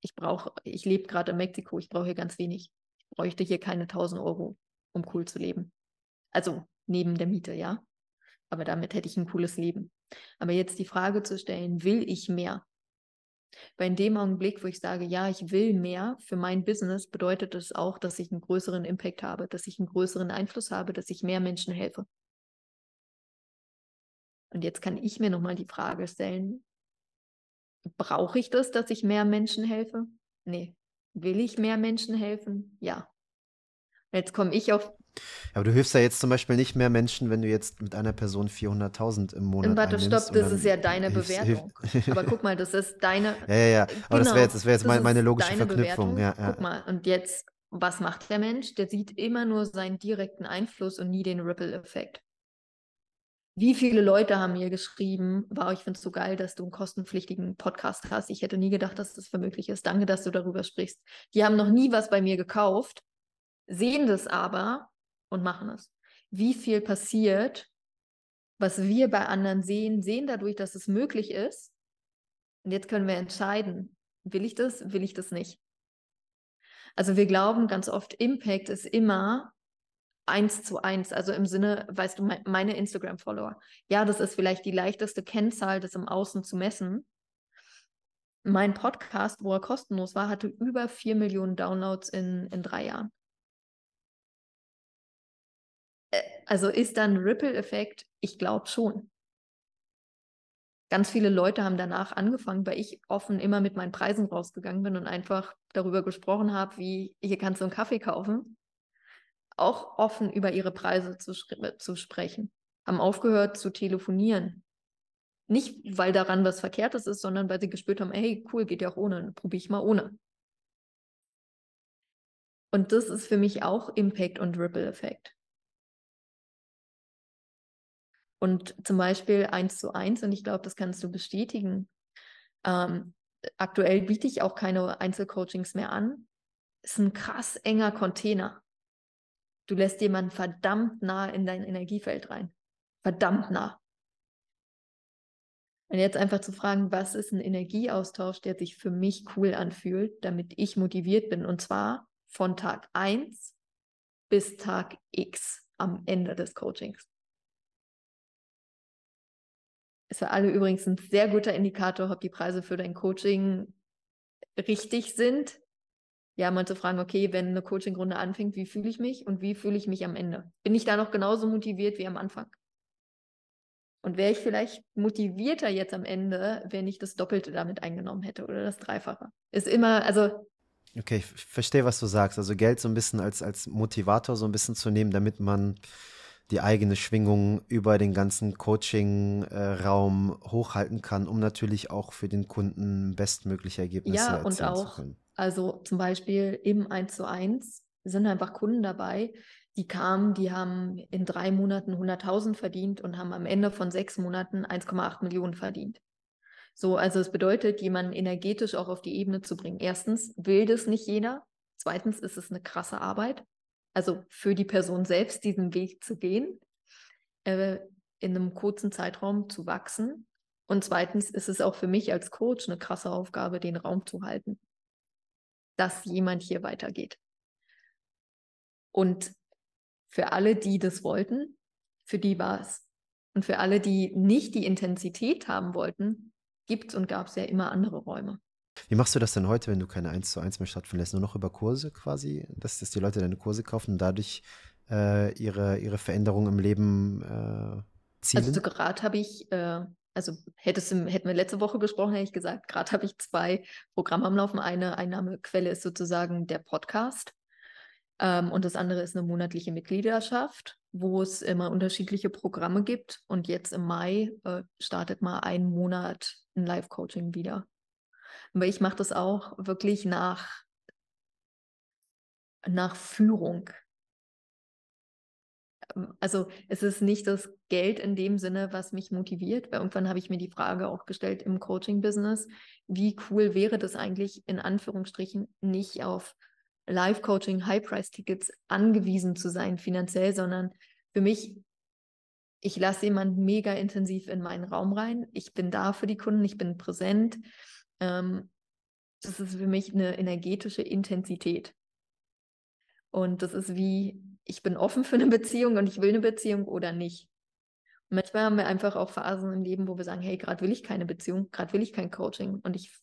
Ich brauche, ich lebe gerade in Mexiko, ich brauche hier ganz wenig. Ich bräuchte hier keine 1000 Euro, um cool zu leben. Also neben der Miete, ja. Aber damit hätte ich ein cooles Leben. Aber jetzt die Frage zu stellen, will ich mehr? Weil in dem Augenblick, wo ich sage, ja, ich will mehr für mein Business, bedeutet das auch, dass ich einen größeren Impact habe, dass ich einen größeren Einfluss habe, dass ich mehr Menschen helfe. Und jetzt kann ich mir nochmal die Frage stellen, Brauche ich das, dass ich mehr Menschen helfe? Nee. Will ich mehr Menschen helfen? Ja. Jetzt komme ich auf. Aber du hilfst ja jetzt zum Beispiel nicht mehr Menschen, wenn du jetzt mit einer Person 400.000 im Monat Warte, stopp, das ist ja deine hilfst, Bewertung. Hilf Aber guck mal, das ist deine. Ja, ja, ja. Aber genau, das wäre jetzt, das wär jetzt das meine logische Verknüpfung. Ja, ja. Guck mal, und jetzt, was macht der Mensch? Der sieht immer nur seinen direkten Einfluss und nie den Ripple-Effekt. Wie viele Leute haben mir geschrieben, wow, ich finde es so geil, dass du einen kostenpflichtigen Podcast hast. Ich hätte nie gedacht, dass das für möglich ist. Danke, dass du darüber sprichst. Die haben noch nie was bei mir gekauft, sehen das aber und machen es. Wie viel passiert, was wir bei anderen sehen, sehen dadurch, dass es möglich ist. Und jetzt können wir entscheiden, will ich das, will ich das nicht. Also wir glauben ganz oft, Impact ist immer eins zu eins, also im Sinne, weißt du, meine Instagram-Follower. Ja, das ist vielleicht die leichteste Kennzahl, das im Außen zu messen. Mein Podcast, wo er kostenlos war, hatte über vier Millionen Downloads in, in drei Jahren. Äh, Also ist dann Ripple-Effekt? Ich glaube schon. Ganz viele Leute haben danach angefangen, weil ich offen immer mit meinen Preisen rausgegangen bin und einfach darüber gesprochen habe, wie hier kannst du einen Kaffee kaufen. Auch offen über ihre Preise zu, zu sprechen. Haben aufgehört zu telefonieren. Nicht, weil daran was Verkehrtes ist, sondern weil sie gespürt haben, hey, cool, geht ja auch ohne, probiere ich mal ohne. Und das ist für mich auch Impact und Ripple-Effekt. Und zum Beispiel eins zu eins, und ich glaube, das kannst du bestätigen. Ähm, aktuell biete ich auch keine Einzelcoachings mehr an. Ist ein krass enger Container. Du lässt jemanden verdammt nah in dein Energiefeld rein. Verdammt nah. Und jetzt einfach zu fragen, was ist ein Energieaustausch, der sich für mich cool anfühlt, damit ich motiviert bin. Und zwar von Tag 1 bis Tag X am Ende des Coachings. Ist für alle übrigens ein sehr guter Indikator, ob die Preise für dein Coaching richtig sind. Ja, mal zu fragen, okay, wenn eine Coaching-Runde anfängt, wie fühle ich mich und wie fühle ich mich am Ende? Bin ich da noch genauso motiviert wie am Anfang? Und wäre ich vielleicht motivierter jetzt am Ende, wenn ich das Doppelte damit eingenommen hätte oder das Dreifache? Ist immer, also Okay, ich verstehe, was du sagst. Also Geld so ein bisschen als, als Motivator so ein bisschen zu nehmen, damit man die eigene Schwingung über den ganzen Coaching-Raum hochhalten kann, um natürlich auch für den Kunden bestmögliche Ergebnisse ja, erzielen und auch, zu können. Also zum Beispiel im 1 zu 1 sind einfach Kunden dabei, die kamen, die haben in drei Monaten 100.000 verdient und haben am Ende von sechs Monaten 1,8 Millionen verdient. So, also es bedeutet, jemanden energetisch auch auf die Ebene zu bringen. Erstens will das nicht jeder. Zweitens ist es eine krasse Arbeit. Also für die Person selbst diesen Weg zu gehen, äh, in einem kurzen Zeitraum zu wachsen. Und zweitens ist es auch für mich als Coach eine krasse Aufgabe, den Raum zu halten, dass jemand hier weitergeht. Und für alle, die das wollten, für die war es. Und für alle, die nicht die Intensität haben wollten, gibt und gab es ja immer andere Räume. Wie machst du das denn heute, wenn du keine 1 zu 1 mehr stattfinden lässt? Nur noch über Kurse quasi, dass, dass die Leute deine Kurse kaufen und dadurch äh, ihre, ihre Veränderung im Leben äh, zielen? Also gerade habe ich, äh, also hättest hätten wir letzte Woche gesprochen, hätte ich gesagt, gerade habe ich zwei Programme am Laufen. Eine Einnahmequelle ist sozusagen der Podcast ähm, und das andere ist eine monatliche Mitgliedschaft wo es immer unterschiedliche Programme gibt. Und jetzt im Mai äh, startet mal ein Monat ein Live-Coaching wieder. Aber ich mache das auch wirklich nach, nach Führung. Ähm, also es ist nicht das Geld in dem Sinne, was mich motiviert. Weil irgendwann habe ich mir die Frage auch gestellt im Coaching-Business, wie cool wäre das eigentlich in Anführungsstrichen nicht auf Live-Coaching, High-Price-Tickets angewiesen zu sein finanziell, sondern für mich, ich lasse jemanden mega intensiv in meinen Raum rein. Ich bin da für die Kunden, ich bin präsent. Ähm, das ist für mich eine energetische Intensität. Und das ist wie, ich bin offen für eine Beziehung und ich will eine Beziehung oder nicht. Und manchmal haben wir einfach auch Phasen im Leben, wo wir sagen, hey, gerade will ich keine Beziehung, gerade will ich kein Coaching. Und ich,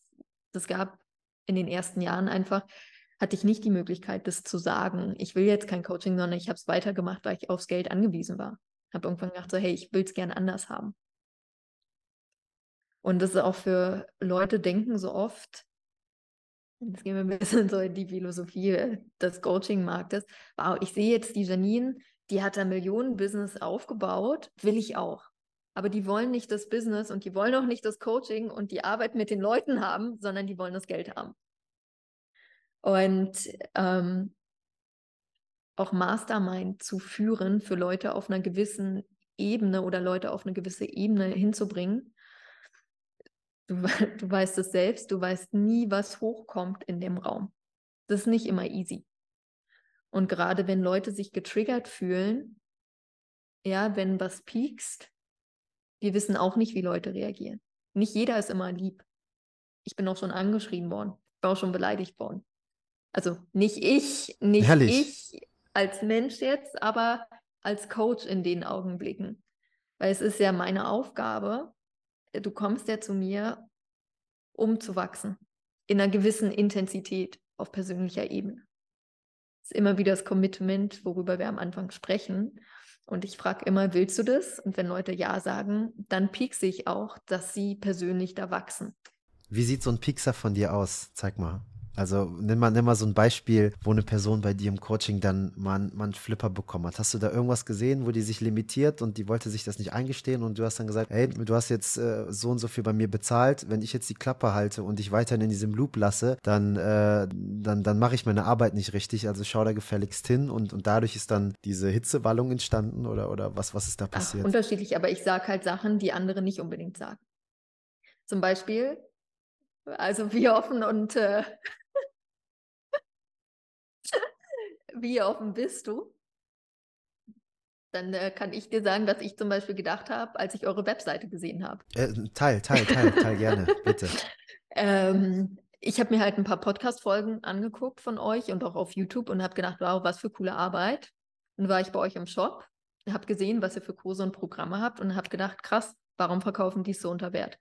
das gab in den ersten Jahren einfach, hatte ich nicht die Möglichkeit, das zu sagen. Ich will jetzt kein Coaching, sondern ich habe es weitergemacht, weil ich aufs Geld angewiesen war. Habe irgendwann gedacht, so, hey, ich will es gern anders haben. Und das ist auch für Leute denken so oft, jetzt gehen wir ein bisschen so in die Philosophie des Coaching-Marktes. Wow, ich sehe jetzt die Janine, die hat ein Millionen-Business aufgebaut, will ich auch. Aber die wollen nicht das Business und die wollen auch nicht das Coaching und die Arbeit mit den Leuten haben, sondern die wollen das Geld haben. Und ähm, auch Mastermind zu führen für Leute auf einer gewissen Ebene oder Leute auf eine gewisse Ebene hinzubringen. Du, du weißt es selbst, du weißt nie, was hochkommt in dem Raum. Das ist nicht immer easy. Und gerade wenn Leute sich getriggert fühlen, ja, wenn was piekst, wir wissen auch nicht, wie Leute reagieren. Nicht jeder ist immer lieb. Ich bin auch schon angeschrien worden, ich bin auch schon beleidigt worden. Also nicht ich, nicht Herrlich. ich als Mensch jetzt, aber als Coach in den Augenblicken. Weil es ist ja meine Aufgabe, du kommst ja zu mir, um zu wachsen. In einer gewissen Intensität auf persönlicher Ebene. Das ist immer wieder das Commitment, worüber wir am Anfang sprechen. Und ich frage immer, willst du das? Und wenn Leute Ja sagen, dann piekse ich auch, dass sie persönlich da wachsen. Wie sieht so ein Piekser von dir aus? Zeig mal. Also nimm mal, nimm mal so ein Beispiel, wo eine Person bei dir im Coaching dann mal, mal einen Flipper bekommen hat. Hast du da irgendwas gesehen, wo die sich limitiert und die wollte sich das nicht eingestehen und du hast dann gesagt, hey, du hast jetzt äh, so und so viel bei mir bezahlt, wenn ich jetzt die Klappe halte und dich weiterhin in diesem Loop lasse, dann, äh, dann, dann mache ich meine Arbeit nicht richtig, also schau da gefälligst hin und, und dadurch ist dann diese Hitzewallung entstanden oder, oder was, was ist da passiert? Ach, unterschiedlich, aber ich sage halt Sachen, die andere nicht unbedingt sagen. Zum Beispiel, also wie offen und äh, wie offen bist du? Dann äh, kann ich dir sagen, dass ich zum Beispiel gedacht habe, als ich eure Webseite gesehen habe. Äh, teil, teil, teil, teil gerne, bitte. ähm, ich habe mir halt ein paar Podcast-Folgen angeguckt von euch und auch auf YouTube und habe gedacht, wow, was für coole Arbeit. Dann war ich bei euch im Shop, habe gesehen, was ihr für Kurse und Programme habt und habe gedacht, krass, warum verkaufen die so unter Wert?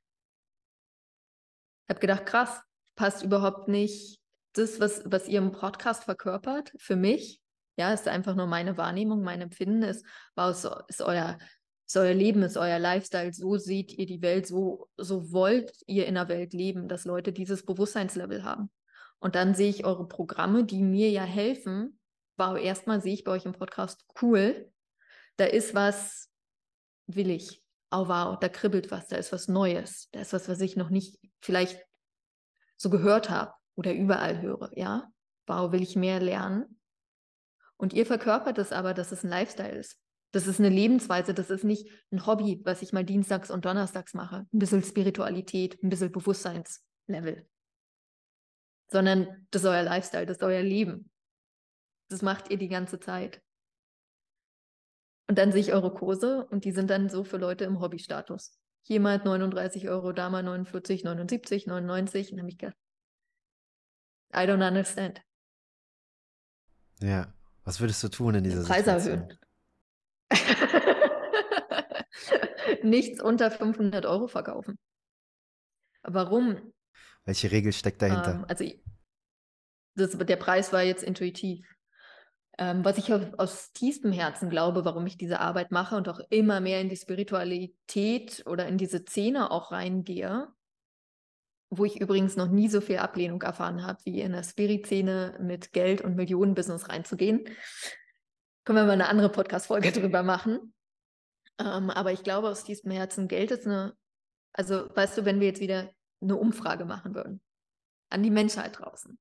Habe gedacht, krass, passt überhaupt nicht das, was, was ihr im Podcast verkörpert, für mich, ja, ist einfach nur meine Wahrnehmung, mein Empfinden ist, wow, ist, ist euer, ist euer Leben, ist euer Lifestyle, so seht ihr die Welt, so, so wollt ihr in der Welt leben, dass Leute dieses Bewusstseinslevel haben. Und dann sehe ich eure Programme, die mir ja helfen. Wow, erstmal sehe ich bei euch im Podcast, cool, da ist was, will ich. Oh wow, da kribbelt was, da ist was Neues, da ist was, was ich noch nicht vielleicht so gehört habe oder überall höre, ja? Wow, will ich mehr lernen? Und ihr verkörpert es aber, dass es ein Lifestyle ist. Das ist eine Lebensweise, das ist nicht ein Hobby, was ich mal dienstags und donnerstags mache. Ein bisschen Spiritualität, ein bisschen Bewusstseinslevel. Sondern das ist euer Lifestyle, das ist euer Leben. Das macht ihr die ganze Zeit. Und dann sehe ich eure Kurse und die sind dann so für Leute im Hobbystatus. Hier mal 39 Euro, da mal 49, 79, 99. Und dann habe ich gedacht, I don't understand. Ja, was würdest du tun in dieser Den Preis Situation? erhöhen. Nichts unter 500 Euro verkaufen. Warum? Welche Regel steckt dahinter? Ähm, also das, der Preis war jetzt intuitiv. Ähm, was ich aus tiefstem Herzen glaube, warum ich diese Arbeit mache und auch immer mehr in die Spiritualität oder in diese Szene auch reingehe, wo ich übrigens noch nie so viel Ablehnung erfahren habe, wie in der Spirit-Szene mit Geld und Millionenbusiness reinzugehen. Können wir mal eine andere Podcast-Folge drüber machen. Ähm, aber ich glaube aus diesem Herzen, Geld ist eine, also weißt du, wenn wir jetzt wieder eine Umfrage machen würden an die Menschheit draußen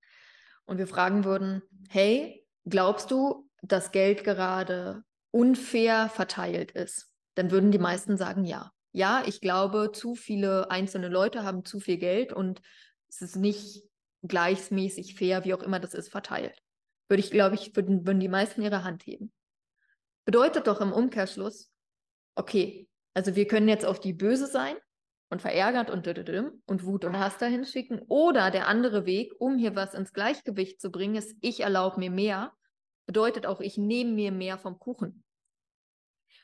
und wir fragen würden, hey, glaubst du, dass Geld gerade unfair verteilt ist? Dann würden die meisten sagen ja ja, ich glaube, zu viele einzelne Leute haben zu viel Geld und es ist nicht gleichmäßig fair, wie auch immer das ist, verteilt. Würde ich, glaube ich, würden, würden die meisten ihre Hand heben. Bedeutet doch im Umkehrschluss, okay, also wir können jetzt auf die Böse sein und verärgert und und Wut und Hass dahin schicken. Oder der andere Weg, um hier was ins Gleichgewicht zu bringen, ist, ich erlaube mir mehr. Bedeutet auch, ich nehme mir mehr vom Kuchen.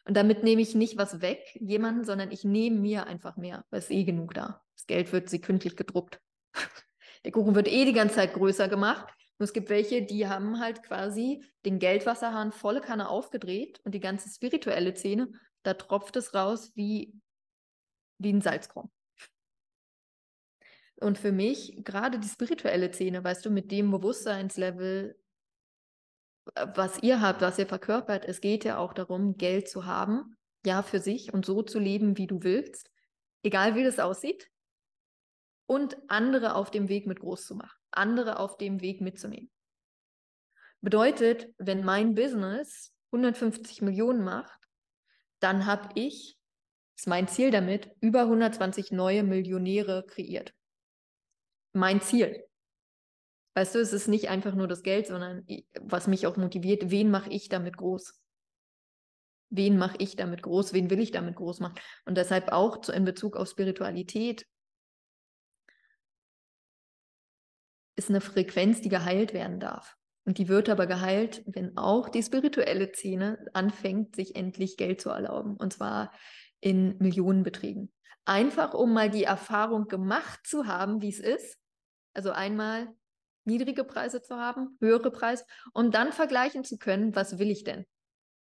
Und damit nehme ich nicht was weg, jemanden, sondern ich nehme mir einfach mehr, weil es eh genug da. Das Geld wird sekündlich gedruckt. Der Kuchen wird eh die ganze Zeit größer gemacht. Und es gibt welche, die haben halt quasi den Geldwasserhahn volle Kanne aufgedreht und die ganze spirituelle Szene, da tropft es raus wie, wie ein Salzkorn. Und für mich, gerade die spirituelle Szene, weißt du, mit dem Bewusstseinslevel, was ihr habt, was ihr verkörpert, es geht ja auch darum, Geld zu haben, ja, für sich und so zu leben, wie du willst, egal wie das aussieht, und andere auf dem Weg mit groß zu machen, andere auf dem Weg mitzunehmen. Bedeutet, wenn mein Business 150 Millionen macht, dann habe ich, ist mein Ziel damit, über 120 neue Millionäre kreiert. Mein Ziel. Weißt du, es ist nicht einfach nur das Geld, sondern was mich auch motiviert, wen mache ich damit groß? Wen mache ich damit groß? Wen will ich damit groß machen? Und deshalb auch in Bezug auf Spiritualität ist eine Frequenz, die geheilt werden darf. Und die wird aber geheilt, wenn auch die spirituelle Szene anfängt, sich endlich Geld zu erlauben. Und zwar in Millionenbeträgen. Einfach um mal die Erfahrung gemacht zu haben, wie es ist. Also einmal niedrige Preise zu haben, höhere Preise, um dann vergleichen zu können, was will ich denn?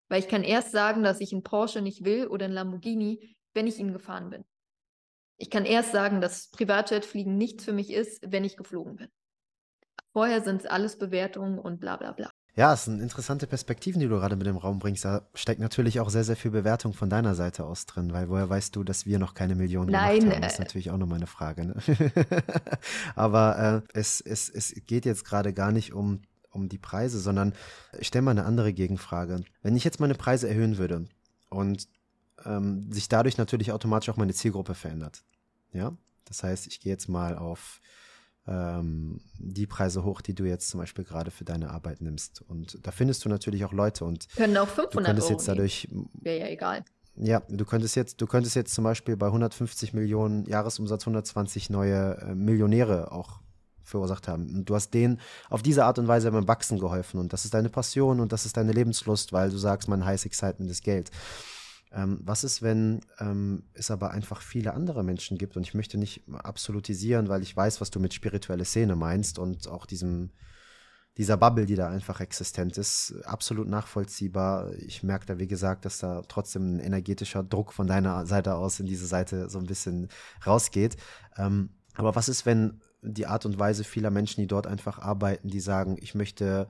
Weil ich kann erst sagen, dass ich einen Porsche nicht will oder einen Lamborghini, wenn ich ihn gefahren bin. Ich kann erst sagen, dass Privatjetfliegen nichts für mich ist, wenn ich geflogen bin. Vorher sind es alles Bewertungen und bla bla bla. Ja, es sind interessante Perspektiven, die du gerade mit dem Raum bringst. Da steckt natürlich auch sehr, sehr viel Bewertung von deiner Seite aus drin, weil woher weißt du, dass wir noch keine Millionen Nein, gemacht haben? Das ist äh, natürlich auch nochmal eine Frage. Ne? Aber äh, es, es, es geht jetzt gerade gar nicht um, um die Preise, sondern ich stelle mal eine andere Gegenfrage. Wenn ich jetzt meine Preise erhöhen würde und ähm, sich dadurch natürlich automatisch auch meine Zielgruppe verändert, ja, das heißt, ich gehe jetzt mal auf ähm, die Preise hoch, die du jetzt zum Beispiel gerade für deine Arbeit nimmst. Und da findest du natürlich auch Leute und können auch 500 Euro jetzt dadurch wäre ja egal. Ja, du könntest jetzt, du könntest jetzt zum Beispiel bei 150 Millionen Jahresumsatz 120 neue äh, Millionäre auch verursacht haben. Und du hast denen auf diese Art und Weise beim Wachsen geholfen. Und das ist deine Passion und das ist deine Lebenslust, weil du sagst, mein Highest Excitement ist Geld. Ähm, was ist, wenn ähm, es aber einfach viele andere Menschen gibt? Und ich möchte nicht absolutisieren, weil ich weiß, was du mit spirituelle Szene meinst und auch diesem, dieser Bubble, die da einfach existent ist, absolut nachvollziehbar. Ich merke da, wie gesagt, dass da trotzdem ein energetischer Druck von deiner Seite aus in diese Seite so ein bisschen rausgeht. Ähm, aber was ist, wenn die Art und Weise vieler Menschen, die dort einfach arbeiten, die sagen, ich möchte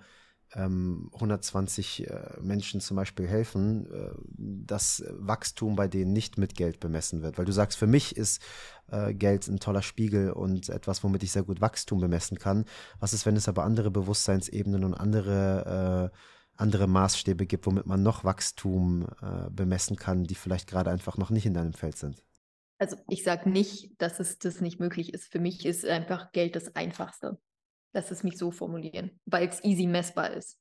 ähm, 120 äh, Menschen zum Beispiel helfen, äh, dass Wachstum bei denen nicht mit Geld bemessen wird. Weil du sagst, für mich ist äh, Geld ein toller Spiegel und etwas, womit ich sehr gut Wachstum bemessen kann. Was ist, wenn es aber andere Bewusstseinsebenen und andere andere Maßstäbe gibt, womit man noch Wachstum äh, bemessen kann, die vielleicht gerade einfach noch nicht in deinem Feld sind? Also ich sage nicht, dass es das nicht möglich ist. Für mich ist einfach Geld das Einfachste. Lass es mich so formulieren, weil es easy messbar ist.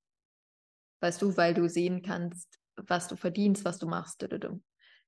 Weißt du, weil du sehen kannst, was du verdienst, was du machst.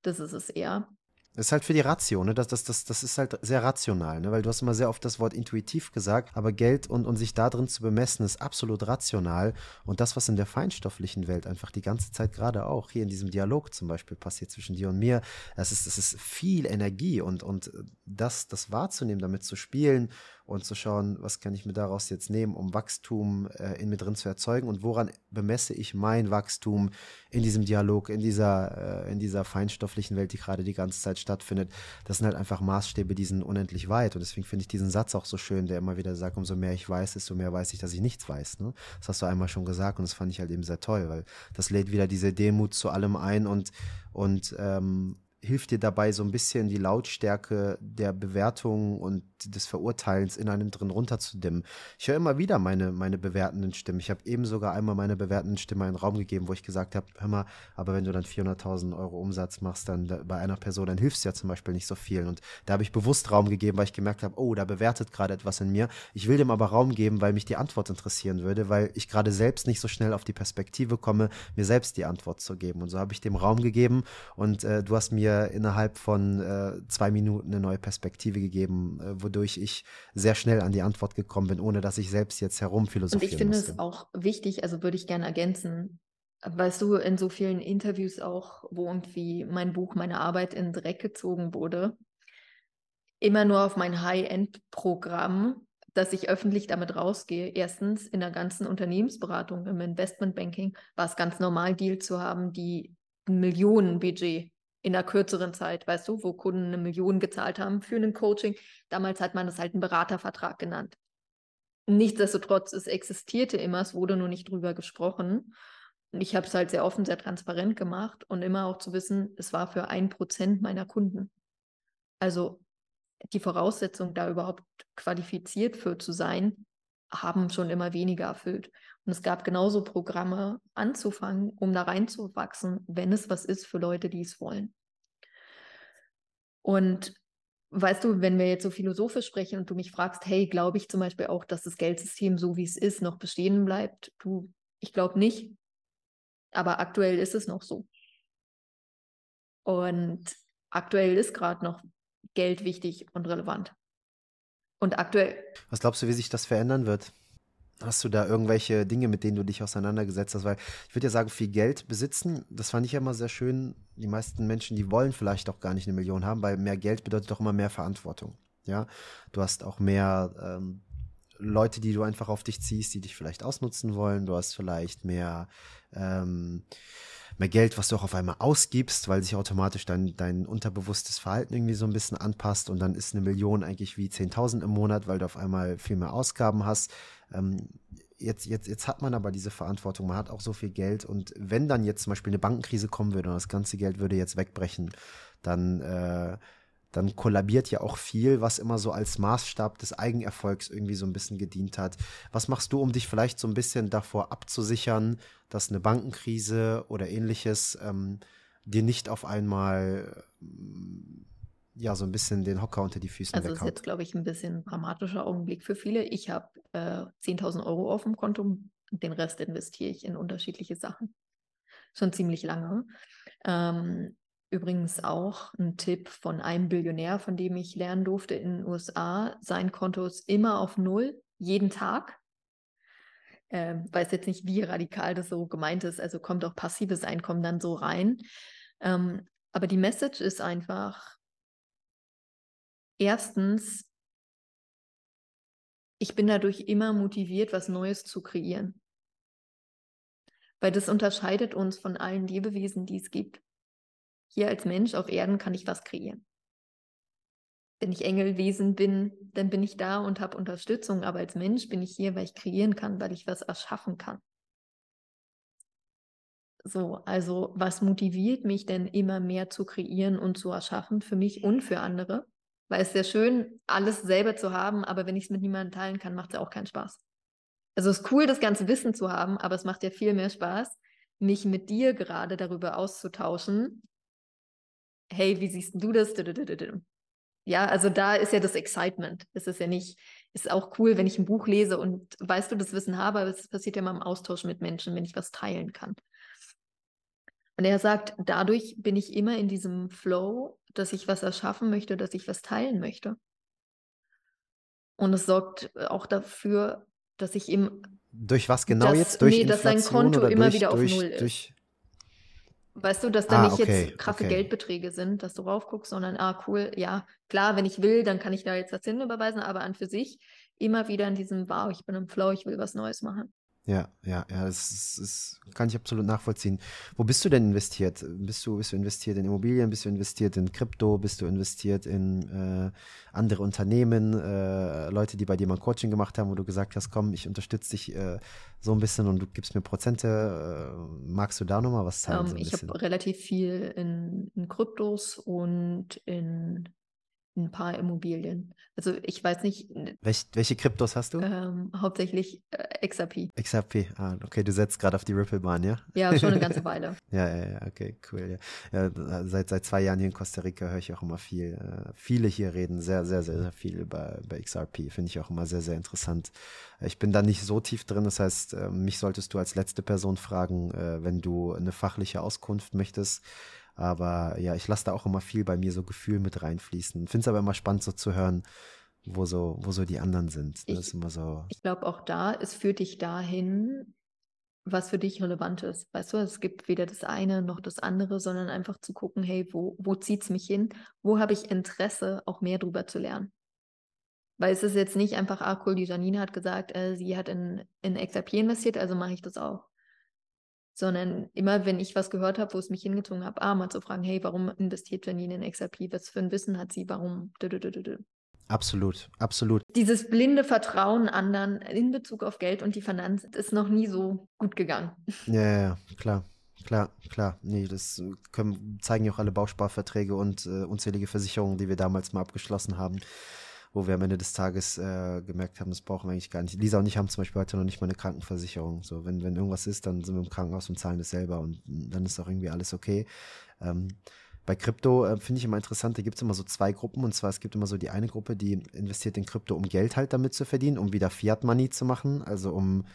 Das ist es eher. Das ist halt für die Ratio, ne? Das, das, das, das ist halt sehr rational, ne? Weil du hast immer sehr oft das Wort intuitiv gesagt, aber Geld und, und sich da drin zu bemessen, ist absolut rational. Und das, was in der feinstofflichen Welt einfach die ganze Zeit gerade auch hier in diesem Dialog zum Beispiel passiert zwischen dir und mir, das ist, das ist viel Energie und, und das, das wahrzunehmen, damit zu spielen und zu schauen, was kann ich mir daraus jetzt nehmen, um Wachstum äh, in mir drin zu erzeugen und woran bemesse ich mein Wachstum in diesem Dialog, in dieser, äh, in dieser feinstofflichen Welt, die gerade die ganze Zeit stattfindet. Das sind halt einfach Maßstäbe, die sind unendlich weit und deswegen finde ich diesen Satz auch so schön, der immer wieder sagt, umso mehr ich weiß, desto mehr weiß ich, dass ich nichts weiß. Ne? Das hast du einmal schon gesagt und das fand ich halt eben sehr toll, weil das lädt wieder diese Demut zu allem ein und und ähm, hilft dir dabei, so ein bisschen die Lautstärke der Bewertung und des Verurteilens in einem drin runterzudimmen. Ich höre immer wieder meine, meine bewertenden Stimmen. Ich habe eben sogar einmal meine bewertenden Stimme einen Raum gegeben, wo ich gesagt habe, hör mal, aber wenn du dann 400.000 Euro Umsatz machst, dann da, bei einer Person, dann hilfst du ja zum Beispiel nicht so viel. Und da habe ich bewusst Raum gegeben, weil ich gemerkt habe, oh, da bewertet gerade etwas in mir. Ich will dem aber Raum geben, weil mich die Antwort interessieren würde, weil ich gerade selbst nicht so schnell auf die Perspektive komme, mir selbst die Antwort zu geben. Und so habe ich dem Raum gegeben und äh, du hast mir innerhalb von äh, zwei Minuten eine neue Perspektive gegeben, äh, wodurch ich sehr schnell an die Antwort gekommen bin, ohne dass ich selbst jetzt herumphilosophieren Und ich finde musste. es auch wichtig, also würde ich gerne ergänzen, weißt du, in so vielen Interviews auch, wo irgendwie mein Buch, meine Arbeit in den Dreck gezogen wurde, immer nur auf mein High-End-Programm, dass ich öffentlich damit rausgehe. Erstens, in der ganzen Unternehmensberatung, im Investmentbanking war es ganz normal, Deal zu haben, die ein Millionenbudget in einer kürzeren Zeit, weißt du, wo Kunden eine Million gezahlt haben für ein Coaching. Damals hat man das halt einen Beratervertrag genannt. Nichtsdestotrotz, es existierte immer, es wurde nur nicht drüber gesprochen. Und ich habe es halt sehr offen, sehr transparent gemacht und immer auch zu wissen, es war für ein Prozent meiner Kunden. Also die Voraussetzung, da überhaupt qualifiziert für zu sein, haben schon immer weniger erfüllt. Und es gab genauso Programme anzufangen, um da reinzuwachsen, wenn es was ist für Leute, die es wollen. Und weißt du, wenn wir jetzt so philosophisch sprechen und du mich fragst, hey, glaube ich zum Beispiel auch, dass das Geldsystem so wie es ist noch bestehen bleibt? Du, ich glaube nicht. Aber aktuell ist es noch so. Und aktuell ist gerade noch Geld wichtig und relevant. Und aktuell. Was glaubst du, wie sich das verändern wird? Hast du da irgendwelche Dinge, mit denen du dich auseinandergesetzt hast? Weil ich würde ja sagen, viel Geld besitzen, das fand ich ja immer sehr schön. Die meisten Menschen, die wollen vielleicht auch gar nicht eine Million haben, weil mehr Geld bedeutet doch immer mehr Verantwortung. Ja, du hast auch mehr ähm, Leute, die du einfach auf dich ziehst, die dich vielleicht ausnutzen wollen. Du hast vielleicht mehr ähm, mehr Geld, was du auch auf einmal ausgibst, weil sich automatisch dein, dein unterbewusstes Verhalten irgendwie so ein bisschen anpasst und dann ist eine Million eigentlich wie 10.000 im Monat, weil du auf einmal viel mehr Ausgaben hast. Ähm, jetzt, jetzt, jetzt hat man aber diese Verantwortung, man hat auch so viel Geld und wenn dann jetzt zum Beispiel eine Bankenkrise kommen würde und das ganze Geld würde jetzt wegbrechen, dann, äh, dann kollabiert ja auch viel, was immer so als Maßstab des Eigenerfolgs irgendwie so ein bisschen gedient hat. Was machst du, um dich vielleicht so ein bisschen davor abzusichern, dass eine Bankenkrise oder ähnliches ähm, dir nicht auf einmal ja so ein bisschen den Hocker unter die Füße Also das ist jetzt, glaube ich, ein bisschen dramatischer Augenblick für viele. Ich habe äh, 10.000 Euro auf dem Konto den Rest investiere ich in unterschiedliche Sachen. Schon ziemlich lange. Ähm, übrigens auch ein Tipp von einem Billionär, von dem ich lernen durfte in den USA. Sein Konto ist immer auf Null, jeden Tag. Ähm, weiß jetzt nicht, wie radikal das so gemeint ist. Also kommt auch passives Einkommen dann so rein. Ähm, aber die Message ist einfach, Erstens, ich bin dadurch immer motiviert, was Neues zu kreieren. Weil das unterscheidet uns von allen Lebewesen, die es gibt. Hier als Mensch auf Erden kann ich was kreieren. Wenn ich Engelwesen bin, dann bin ich da und habe Unterstützung, aber als Mensch bin ich hier, weil ich kreieren kann, weil ich was erschaffen kann. So, also was motiviert mich denn immer mehr zu kreieren und zu erschaffen für mich und für andere? Weil es ist sehr schön, alles selber zu haben, aber wenn ich es mit niemandem teilen kann, macht es ja auch keinen Spaß. Also es ist cool, das ganze Wissen zu haben, aber es macht ja viel mehr Spaß, mich mit dir gerade darüber auszutauschen. Hey, wie siehst du das? Ja, also da ist ja das Excitement. Es ist ja nicht, ist auch cool, wenn ich ein Buch lese und weißt du, das Wissen habe, aber es passiert ja immer im Austausch mit Menschen, wenn ich was teilen kann. Und er sagt, dadurch bin ich immer in diesem Flow, dass ich was erschaffen möchte, dass ich was teilen möchte. Und es sorgt auch dafür, dass ich ihm. Durch was genau dass, jetzt? Durch nee, dass sein Konto immer durch, wieder auf durch, Null ist. Durch... Weißt du, dass da ah, nicht okay, jetzt krasse okay. Geldbeträge sind, dass du raufguckst, sondern, ah, cool, ja, klar, wenn ich will, dann kann ich da jetzt das hinüberweisen, aber an für sich immer wieder in diesem, wow, ich bin im Flow, ich will was Neues machen. Ja, ja, ja, das, ist, das kann ich absolut nachvollziehen. Wo bist du denn investiert? Bist du, bist du investiert in Immobilien? Bist du investiert in Krypto? Bist du investiert in äh, andere Unternehmen? Äh, Leute, die bei dir mal Coaching gemacht haben, wo du gesagt hast, komm, ich unterstütze dich äh, so ein bisschen und du gibst mir Prozente. Äh, magst du da nochmal was zeigen? Um, so ich habe relativ viel in, in Kryptos und in ein paar Immobilien. Also ich weiß nicht. Welch, welche Kryptos hast du? Ähm, hauptsächlich äh, XRP. XRP, ah, okay, du setzt gerade auf die Ripple-Bahn, ja? Ja, schon eine ganze Weile. ja, ja, ja, okay, cool. Ja. ja. seit, seit zwei Jahren hier in Costa Rica höre ich auch immer viel. Äh, viele hier reden sehr, sehr, sehr, sehr viel über, über XRP. Finde ich auch immer sehr, sehr interessant. Ich bin da nicht so tief drin, das heißt, äh, mich solltest du als letzte Person fragen, äh, wenn du eine fachliche Auskunft möchtest. Aber ja, ich lasse da auch immer viel bei mir so Gefühl mit reinfließen. Finde es aber immer spannend so zu hören, wo so, wo so die anderen sind. Das ich, ist immer so. Ich glaube auch da, es führt dich dahin, was für dich relevant ist. Weißt du, es gibt weder das eine noch das andere, sondern einfach zu gucken, hey, wo, wo zieht es mich hin? Wo habe ich Interesse, auch mehr drüber zu lernen? Weil es ist jetzt nicht einfach, ah cool, die Janine hat gesagt, äh, sie hat in, in XRP investiert, also mache ich das auch sondern immer, wenn ich was gehört habe, wo es mich hingezogen hat, ah, mal zu fragen, hey, warum investiert Janine in XRP? Was für ein Wissen hat sie? Warum? Absolut, absolut. Dieses blinde Vertrauen anderen in Bezug auf Geld und die Finanz ist noch nie so gut gegangen. Ja, ja, ja klar. Klar, klar. Nee, das können, zeigen ja auch alle Bausparverträge und äh, unzählige Versicherungen, die wir damals mal abgeschlossen haben wo wir am Ende des Tages äh, gemerkt haben, das brauchen wir eigentlich gar nicht. Lisa und ich haben zum Beispiel heute noch nicht mal eine Krankenversicherung. So, wenn, wenn irgendwas ist, dann sind wir im Krankenhaus und zahlen das selber und dann ist auch irgendwie alles okay. Ähm, bei Krypto äh, finde ich immer interessant, da gibt es immer so zwei Gruppen. Und zwar, es gibt immer so die eine Gruppe, die investiert in Krypto, um Geld halt damit zu verdienen, um wieder Fiat Money zu machen, also um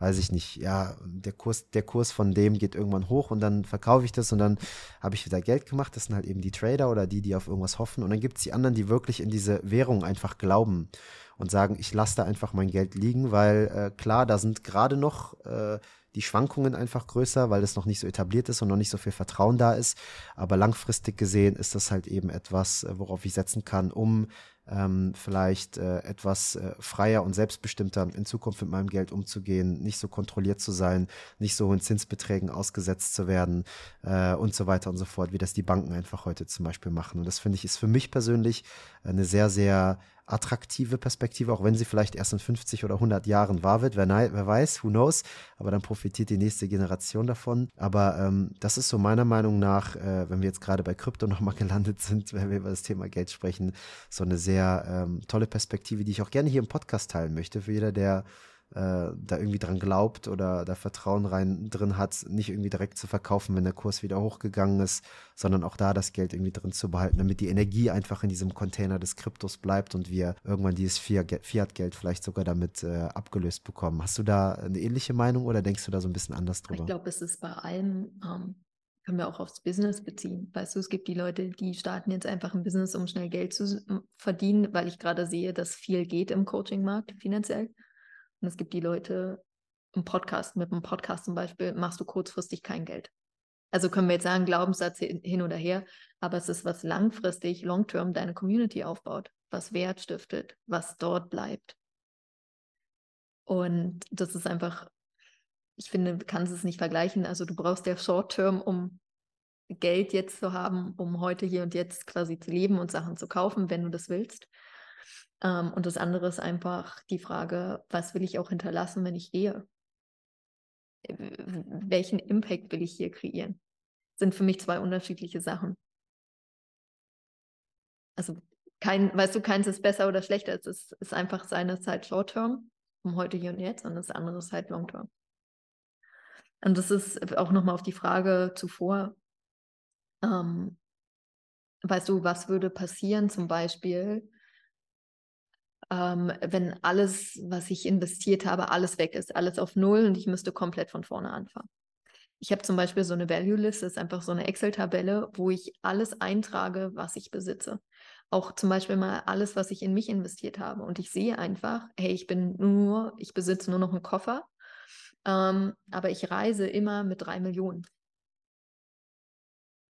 weiß ich nicht, ja, der Kurs, der Kurs von dem geht irgendwann hoch und dann verkaufe ich das und dann habe ich wieder Geld gemacht. Das sind halt eben die Trader oder die, die auf irgendwas hoffen. Und dann gibt es die anderen, die wirklich in diese Währung einfach glauben und sagen, ich lasse da einfach mein Geld liegen, weil äh, klar, da sind gerade noch äh, die Schwankungen einfach größer, weil es noch nicht so etabliert ist und noch nicht so viel Vertrauen da ist. Aber langfristig gesehen ist das halt eben etwas, äh, worauf ich setzen kann, um ähm, vielleicht äh, etwas äh, freier und selbstbestimmter in Zukunft mit meinem Geld umzugehen, nicht so kontrolliert zu sein, nicht so hohen Zinsbeträgen ausgesetzt zu werden äh, und so weiter und so fort, wie das die Banken einfach heute zum Beispiel machen. Und das finde ich ist für mich persönlich eine sehr, sehr attraktive Perspektive, auch wenn sie vielleicht erst in 50 oder 100 Jahren wahr wird. Wer, wer weiß, who knows. Aber dann profitiert die nächste Generation davon. Aber ähm, das ist so meiner Meinung nach, äh, wenn wir jetzt gerade bei Krypto nochmal gelandet sind, wenn wir über das Thema Geld sprechen, so eine sehr ähm, tolle Perspektive, die ich auch gerne hier im Podcast teilen möchte. Für jeder, der da irgendwie dran glaubt oder da Vertrauen rein drin hat, nicht irgendwie direkt zu verkaufen, wenn der Kurs wieder hochgegangen ist, sondern auch da das Geld irgendwie drin zu behalten, damit die Energie einfach in diesem Container des Kryptos bleibt und wir irgendwann dieses Fiat-Geld vielleicht sogar damit äh, abgelöst bekommen. Hast du da eine ähnliche Meinung oder denkst du da so ein bisschen anders drüber? Ich glaube, es ist bei allem, ähm, können wir auch aufs Business beziehen. Weißt du, es gibt die Leute, die starten jetzt einfach ein Business, um schnell Geld zu verdienen, weil ich gerade sehe, dass viel geht im Coaching-Markt finanziell. Und es gibt die Leute im Podcast, mit einem Podcast zum Beispiel, machst du kurzfristig kein Geld. Also können wir jetzt sagen, Glaubenssatz hin oder her, aber es ist was langfristig, long-term deine Community aufbaut, was Wert stiftet, was dort bleibt. Und das ist einfach, ich finde, du kannst es nicht vergleichen. Also du brauchst ja Short-Term, um Geld jetzt zu haben, um heute hier und jetzt quasi zu leben und Sachen zu kaufen, wenn du das willst. Ähm, und das andere ist einfach die Frage, was will ich auch hinterlassen, wenn ich gehe? Welchen Impact will ich hier kreieren? Sind für mich zwei unterschiedliche Sachen. Also kein, weißt du, keins ist besser oder schlechter. Es ist, ist einfach seine Zeit Short-Term, um heute hier und jetzt, und das andere ist halt Long-Term. Und das ist auch nochmal auf die Frage zuvor. Ähm, weißt du, was würde passieren zum Beispiel, ähm, wenn alles, was ich investiert habe, alles weg ist, alles auf Null und ich müsste komplett von vorne anfangen. Ich habe zum Beispiel so eine Value List, das ist einfach so eine Excel-Tabelle, wo ich alles eintrage, was ich besitze. Auch zum Beispiel mal alles, was ich in mich investiert habe. Und ich sehe einfach, hey, ich bin nur, ich besitze nur noch einen Koffer, ähm, aber ich reise immer mit drei Millionen.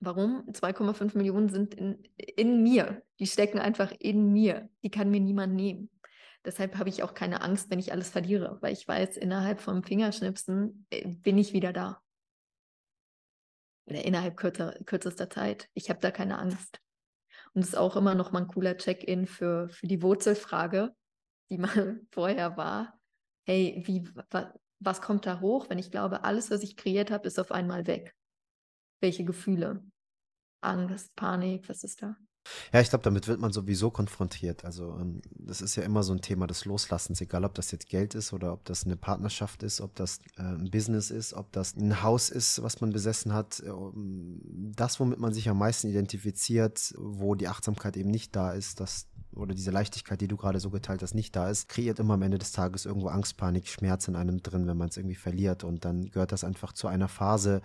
Warum? 2,5 Millionen sind in, in mir. Die stecken einfach in mir. Die kann mir niemand nehmen. Deshalb habe ich auch keine Angst, wenn ich alles verliere, weil ich weiß, innerhalb vom Fingerschnipsen äh, bin ich wieder da. Oder innerhalb kürzer, kürzester Zeit. Ich habe da keine Angst. Und es ist auch immer noch mal ein cooler Check-in für, für die Wurzelfrage, die mal vorher war. Hey, wie, wa, was kommt da hoch, wenn ich glaube, alles, was ich kreiert habe, ist auf einmal weg? Welche Gefühle? Angst, Panik, was ist da? Ja, ich glaube, damit wird man sowieso konfrontiert. Also ähm, das ist ja immer so ein Thema des Loslassens, egal ob das jetzt Geld ist oder ob das eine Partnerschaft ist, ob das äh, ein Business ist, ob das ein Haus ist, was man besessen hat. Äh, das, womit man sich am meisten identifiziert, wo die Achtsamkeit eben nicht da ist, das oder diese Leichtigkeit, die du gerade so geteilt hast, nicht da ist, kreiert immer am Ende des Tages irgendwo Angst, Panik, Schmerz in einem drin, wenn man es irgendwie verliert. Und dann gehört das einfach zu einer Phase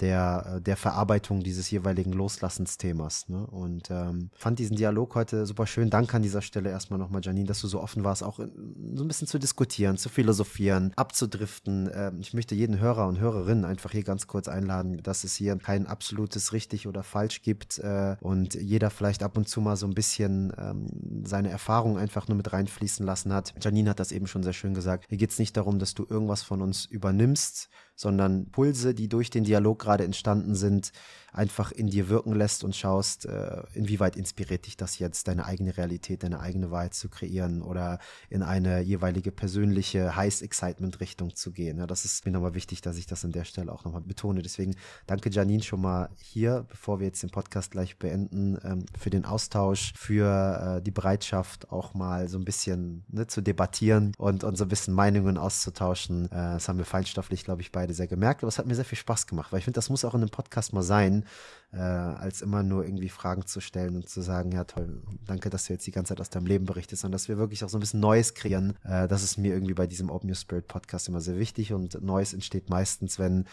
der, äh, der Verarbeitung dieses jeweiligen Loslassensthemas. Ne? Und ähm, fand diesen Dialog heute super schön. Danke an dieser Stelle erstmal nochmal, Janine, dass du so offen warst, auch so ein bisschen zu diskutieren, zu philosophieren, abzudriften. Ähm, ich möchte jeden Hörer und Hörerin einfach hier ganz kurz einladen, dass es hier kein absolutes richtig oder falsch gibt äh, und jeder vielleicht ab und zu mal so ein bisschen ähm, seine Erfahrungen einfach nur mit reinfließen lassen hat. Janine hat das eben schon sehr schön gesagt. Hier geht es nicht darum, dass du irgendwas von uns übernimmst, sondern Pulse, die durch den Dialog gerade entstanden sind, einfach in dir wirken lässt und schaust, äh, inwieweit inspiriert dich das jetzt, deine eigene Realität, deine eigene Wahrheit zu kreieren oder in eine jeweilige persönliche Heiß-Excitement-Richtung zu gehen. Das ist mir nochmal wichtig, dass ich das an der Stelle auch nochmal betone. Deswegen danke Janine schon mal hier, bevor wir jetzt den Podcast gleich beenden, ähm, für den Austausch, für äh, die Bereitschaft, auch mal so ein bisschen ne, zu debattieren und, und so ein bisschen Meinungen auszutauschen. Äh, das haben wir feinstofflich, glaube ich, beide sehr gemerkt, aber es hat mir sehr viel Spaß gemacht, weil ich finde, das muss auch in einem Podcast mal sein, äh, als immer nur irgendwie Fragen zu stellen und zu sagen, ja toll, danke, dass du jetzt die ganze Zeit aus deinem Leben berichtest, sondern dass wir wirklich auch so ein bisschen Neues kreieren. Äh, das ist mir irgendwie bei diesem Open Your Spirit Podcast immer sehr wichtig und Neues entsteht meistens, wenn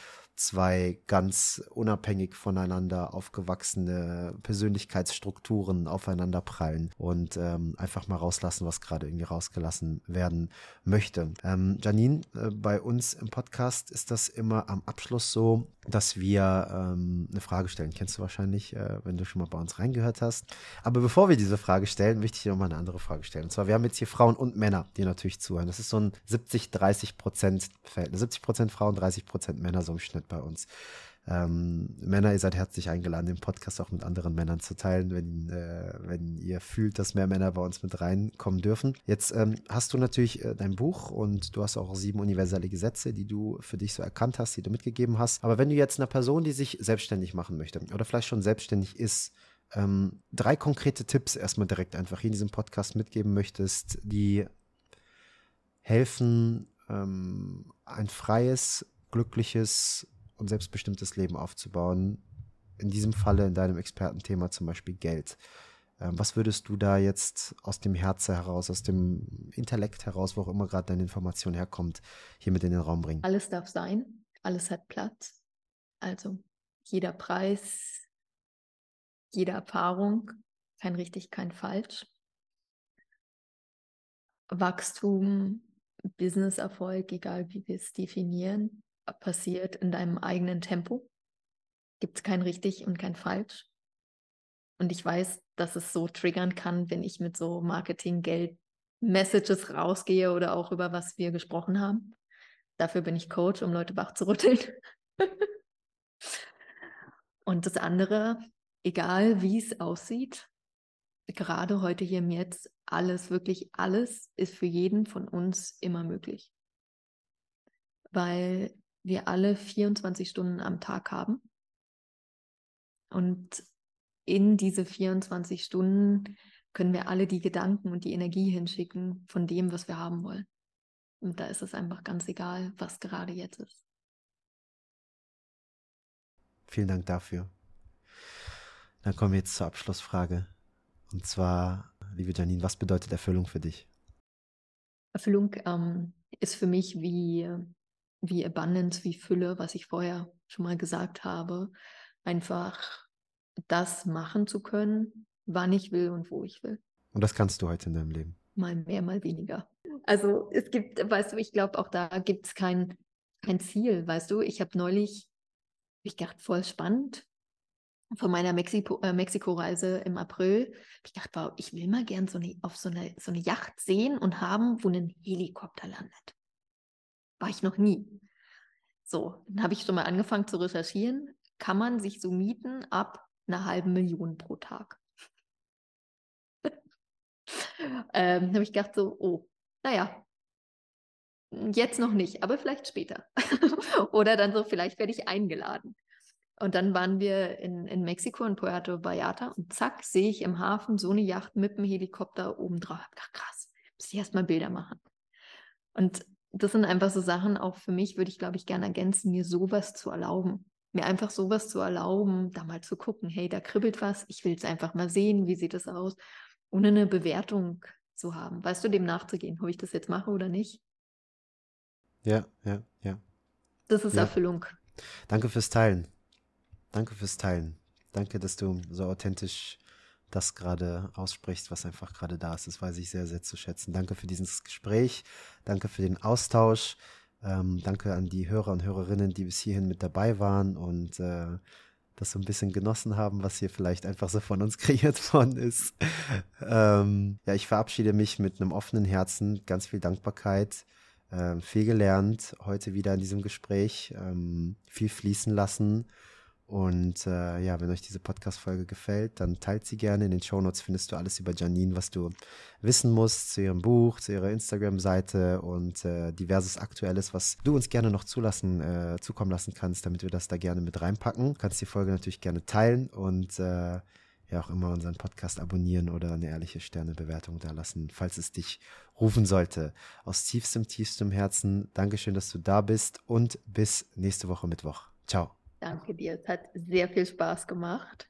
zwei ganz unabhängig voneinander aufgewachsene Persönlichkeitsstrukturen aufeinander prallen und ähm, einfach mal rauslassen, was gerade irgendwie rausgelassen werden möchte. Ähm, Janine, äh, bei uns im Podcast ist das immer am Abschluss so, dass wir ähm, eine Frage stellen. Kennst du wahrscheinlich, äh, wenn du schon mal bei uns reingehört hast. Aber bevor wir diese Frage stellen, möchte ich dir nochmal eine andere Frage stellen. Und zwar, wir haben jetzt hier Frauen und Männer, die natürlich zuhören. Das ist so ein 70-30 Prozent Verhältnis. 70 Prozent Frauen, 30 Prozent Männer so im Schnitt bei uns. Ähm, Männer, ihr seid herzlich eingeladen, den Podcast auch mit anderen Männern zu teilen, wenn, äh, wenn ihr fühlt, dass mehr Männer bei uns mit reinkommen dürfen. Jetzt ähm, hast du natürlich äh, dein Buch und du hast auch sieben universelle Gesetze, die du für dich so erkannt hast, die du mitgegeben hast. Aber wenn du jetzt einer Person, die sich selbstständig machen möchte oder vielleicht schon selbstständig ist, ähm, drei konkrete Tipps erstmal direkt einfach hier in diesem Podcast mitgeben möchtest, die helfen, ähm, ein freies, glückliches, und selbstbestimmtes Leben aufzubauen. In diesem Falle in deinem Expertenthema zum Beispiel Geld. Ähm, was würdest du da jetzt aus dem Herzen heraus, aus dem Intellekt heraus, wo auch immer gerade deine Information herkommt, hier mit in den Raum bringen? Alles darf sein, alles hat Platz. Also jeder Preis, jede Erfahrung, kein richtig, kein falsch. Wachstum, Businesserfolg, egal wie wir es definieren, passiert in deinem eigenen Tempo. Gibt es kein richtig und kein falsch. Und ich weiß, dass es so triggern kann, wenn ich mit so Marketing-Geld-Messages rausgehe oder auch über was wir gesprochen haben. Dafür bin ich Coach, um Leute wach zu rütteln. und das andere, egal wie es aussieht, gerade heute hier im Jetzt, alles, wirklich alles ist für jeden von uns immer möglich. Weil wir alle 24 Stunden am Tag haben. Und in diese 24 Stunden können wir alle die Gedanken und die Energie hinschicken von dem, was wir haben wollen. Und da ist es einfach ganz egal, was gerade jetzt ist. Vielen Dank dafür. Dann kommen wir jetzt zur Abschlussfrage. Und zwar, liebe Janine, was bedeutet Erfüllung für dich? Erfüllung ähm, ist für mich wie wie Abundance, wie Fülle, was ich vorher schon mal gesagt habe, einfach das machen zu können, wann ich will und wo ich will. Und das kannst du heute in deinem Leben? Mal mehr, mal weniger. Also es gibt, weißt du, ich glaube auch da gibt es kein, kein Ziel, weißt du. Ich habe neulich, ich gedacht, voll spannend, von meiner Mexiko, äh, Mexiko-Reise im April, ich dachte, wow, ich will mal gern so eine, auf so eine, so eine Yacht sehen und haben, wo ein Helikopter landet. War ich noch nie. So, dann habe ich schon mal angefangen zu recherchieren. Kann man sich so mieten ab einer halben Million pro Tag? ähm, habe ich gedacht so, oh, naja, jetzt noch nicht, aber vielleicht später. Oder dann so, vielleicht werde ich eingeladen. Und dann waren wir in, in Mexiko, in Puerto Vallarta und zack, sehe ich im Hafen so eine Yacht mit einem Helikopter oben drauf. Ach, krass, muss ich erstmal Bilder machen. Und das sind einfach so Sachen, auch für mich würde ich, glaube ich, gerne ergänzen, mir sowas zu erlauben. Mir einfach sowas zu erlauben, da mal zu gucken, hey, da kribbelt was, ich will es einfach mal sehen, wie sieht es aus, ohne eine Bewertung zu haben. Weißt du, dem nachzugehen, ob ich das jetzt mache oder nicht? Ja, ja, ja. Das ist ja. Erfüllung. Danke fürs Teilen. Danke fürs Teilen. Danke, dass du so authentisch das gerade aussprichst, was einfach gerade da ist. Das weiß ich sehr, sehr zu schätzen. Danke für dieses Gespräch. Danke für den Austausch. Ähm, danke an die Hörer und Hörerinnen, die bis hierhin mit dabei waren und äh, das so ein bisschen genossen haben, was hier vielleicht einfach so von uns kreiert worden ist. ähm, ja, ich verabschiede mich mit einem offenen Herzen, ganz viel Dankbarkeit, äh, viel gelernt heute wieder in diesem Gespräch, ähm, viel fließen lassen und äh, ja, wenn euch diese Podcast-Folge gefällt, dann teilt sie gerne. In den Show Notes findest du alles über Janine, was du wissen musst zu ihrem Buch, zu ihrer Instagram-Seite und äh, diverses Aktuelles, was du uns gerne noch zulassen, äh, zukommen lassen kannst, damit wir das da gerne mit reinpacken. Du kannst die Folge natürlich gerne teilen und äh, ja auch immer unseren Podcast abonnieren oder eine ehrliche Sternebewertung da lassen, falls es dich rufen sollte. Aus tiefstem, tiefstem Herzen, Dankeschön, dass du da bist und bis nächste Woche Mittwoch. Ciao. Danke dir. Es hat sehr viel Spaß gemacht.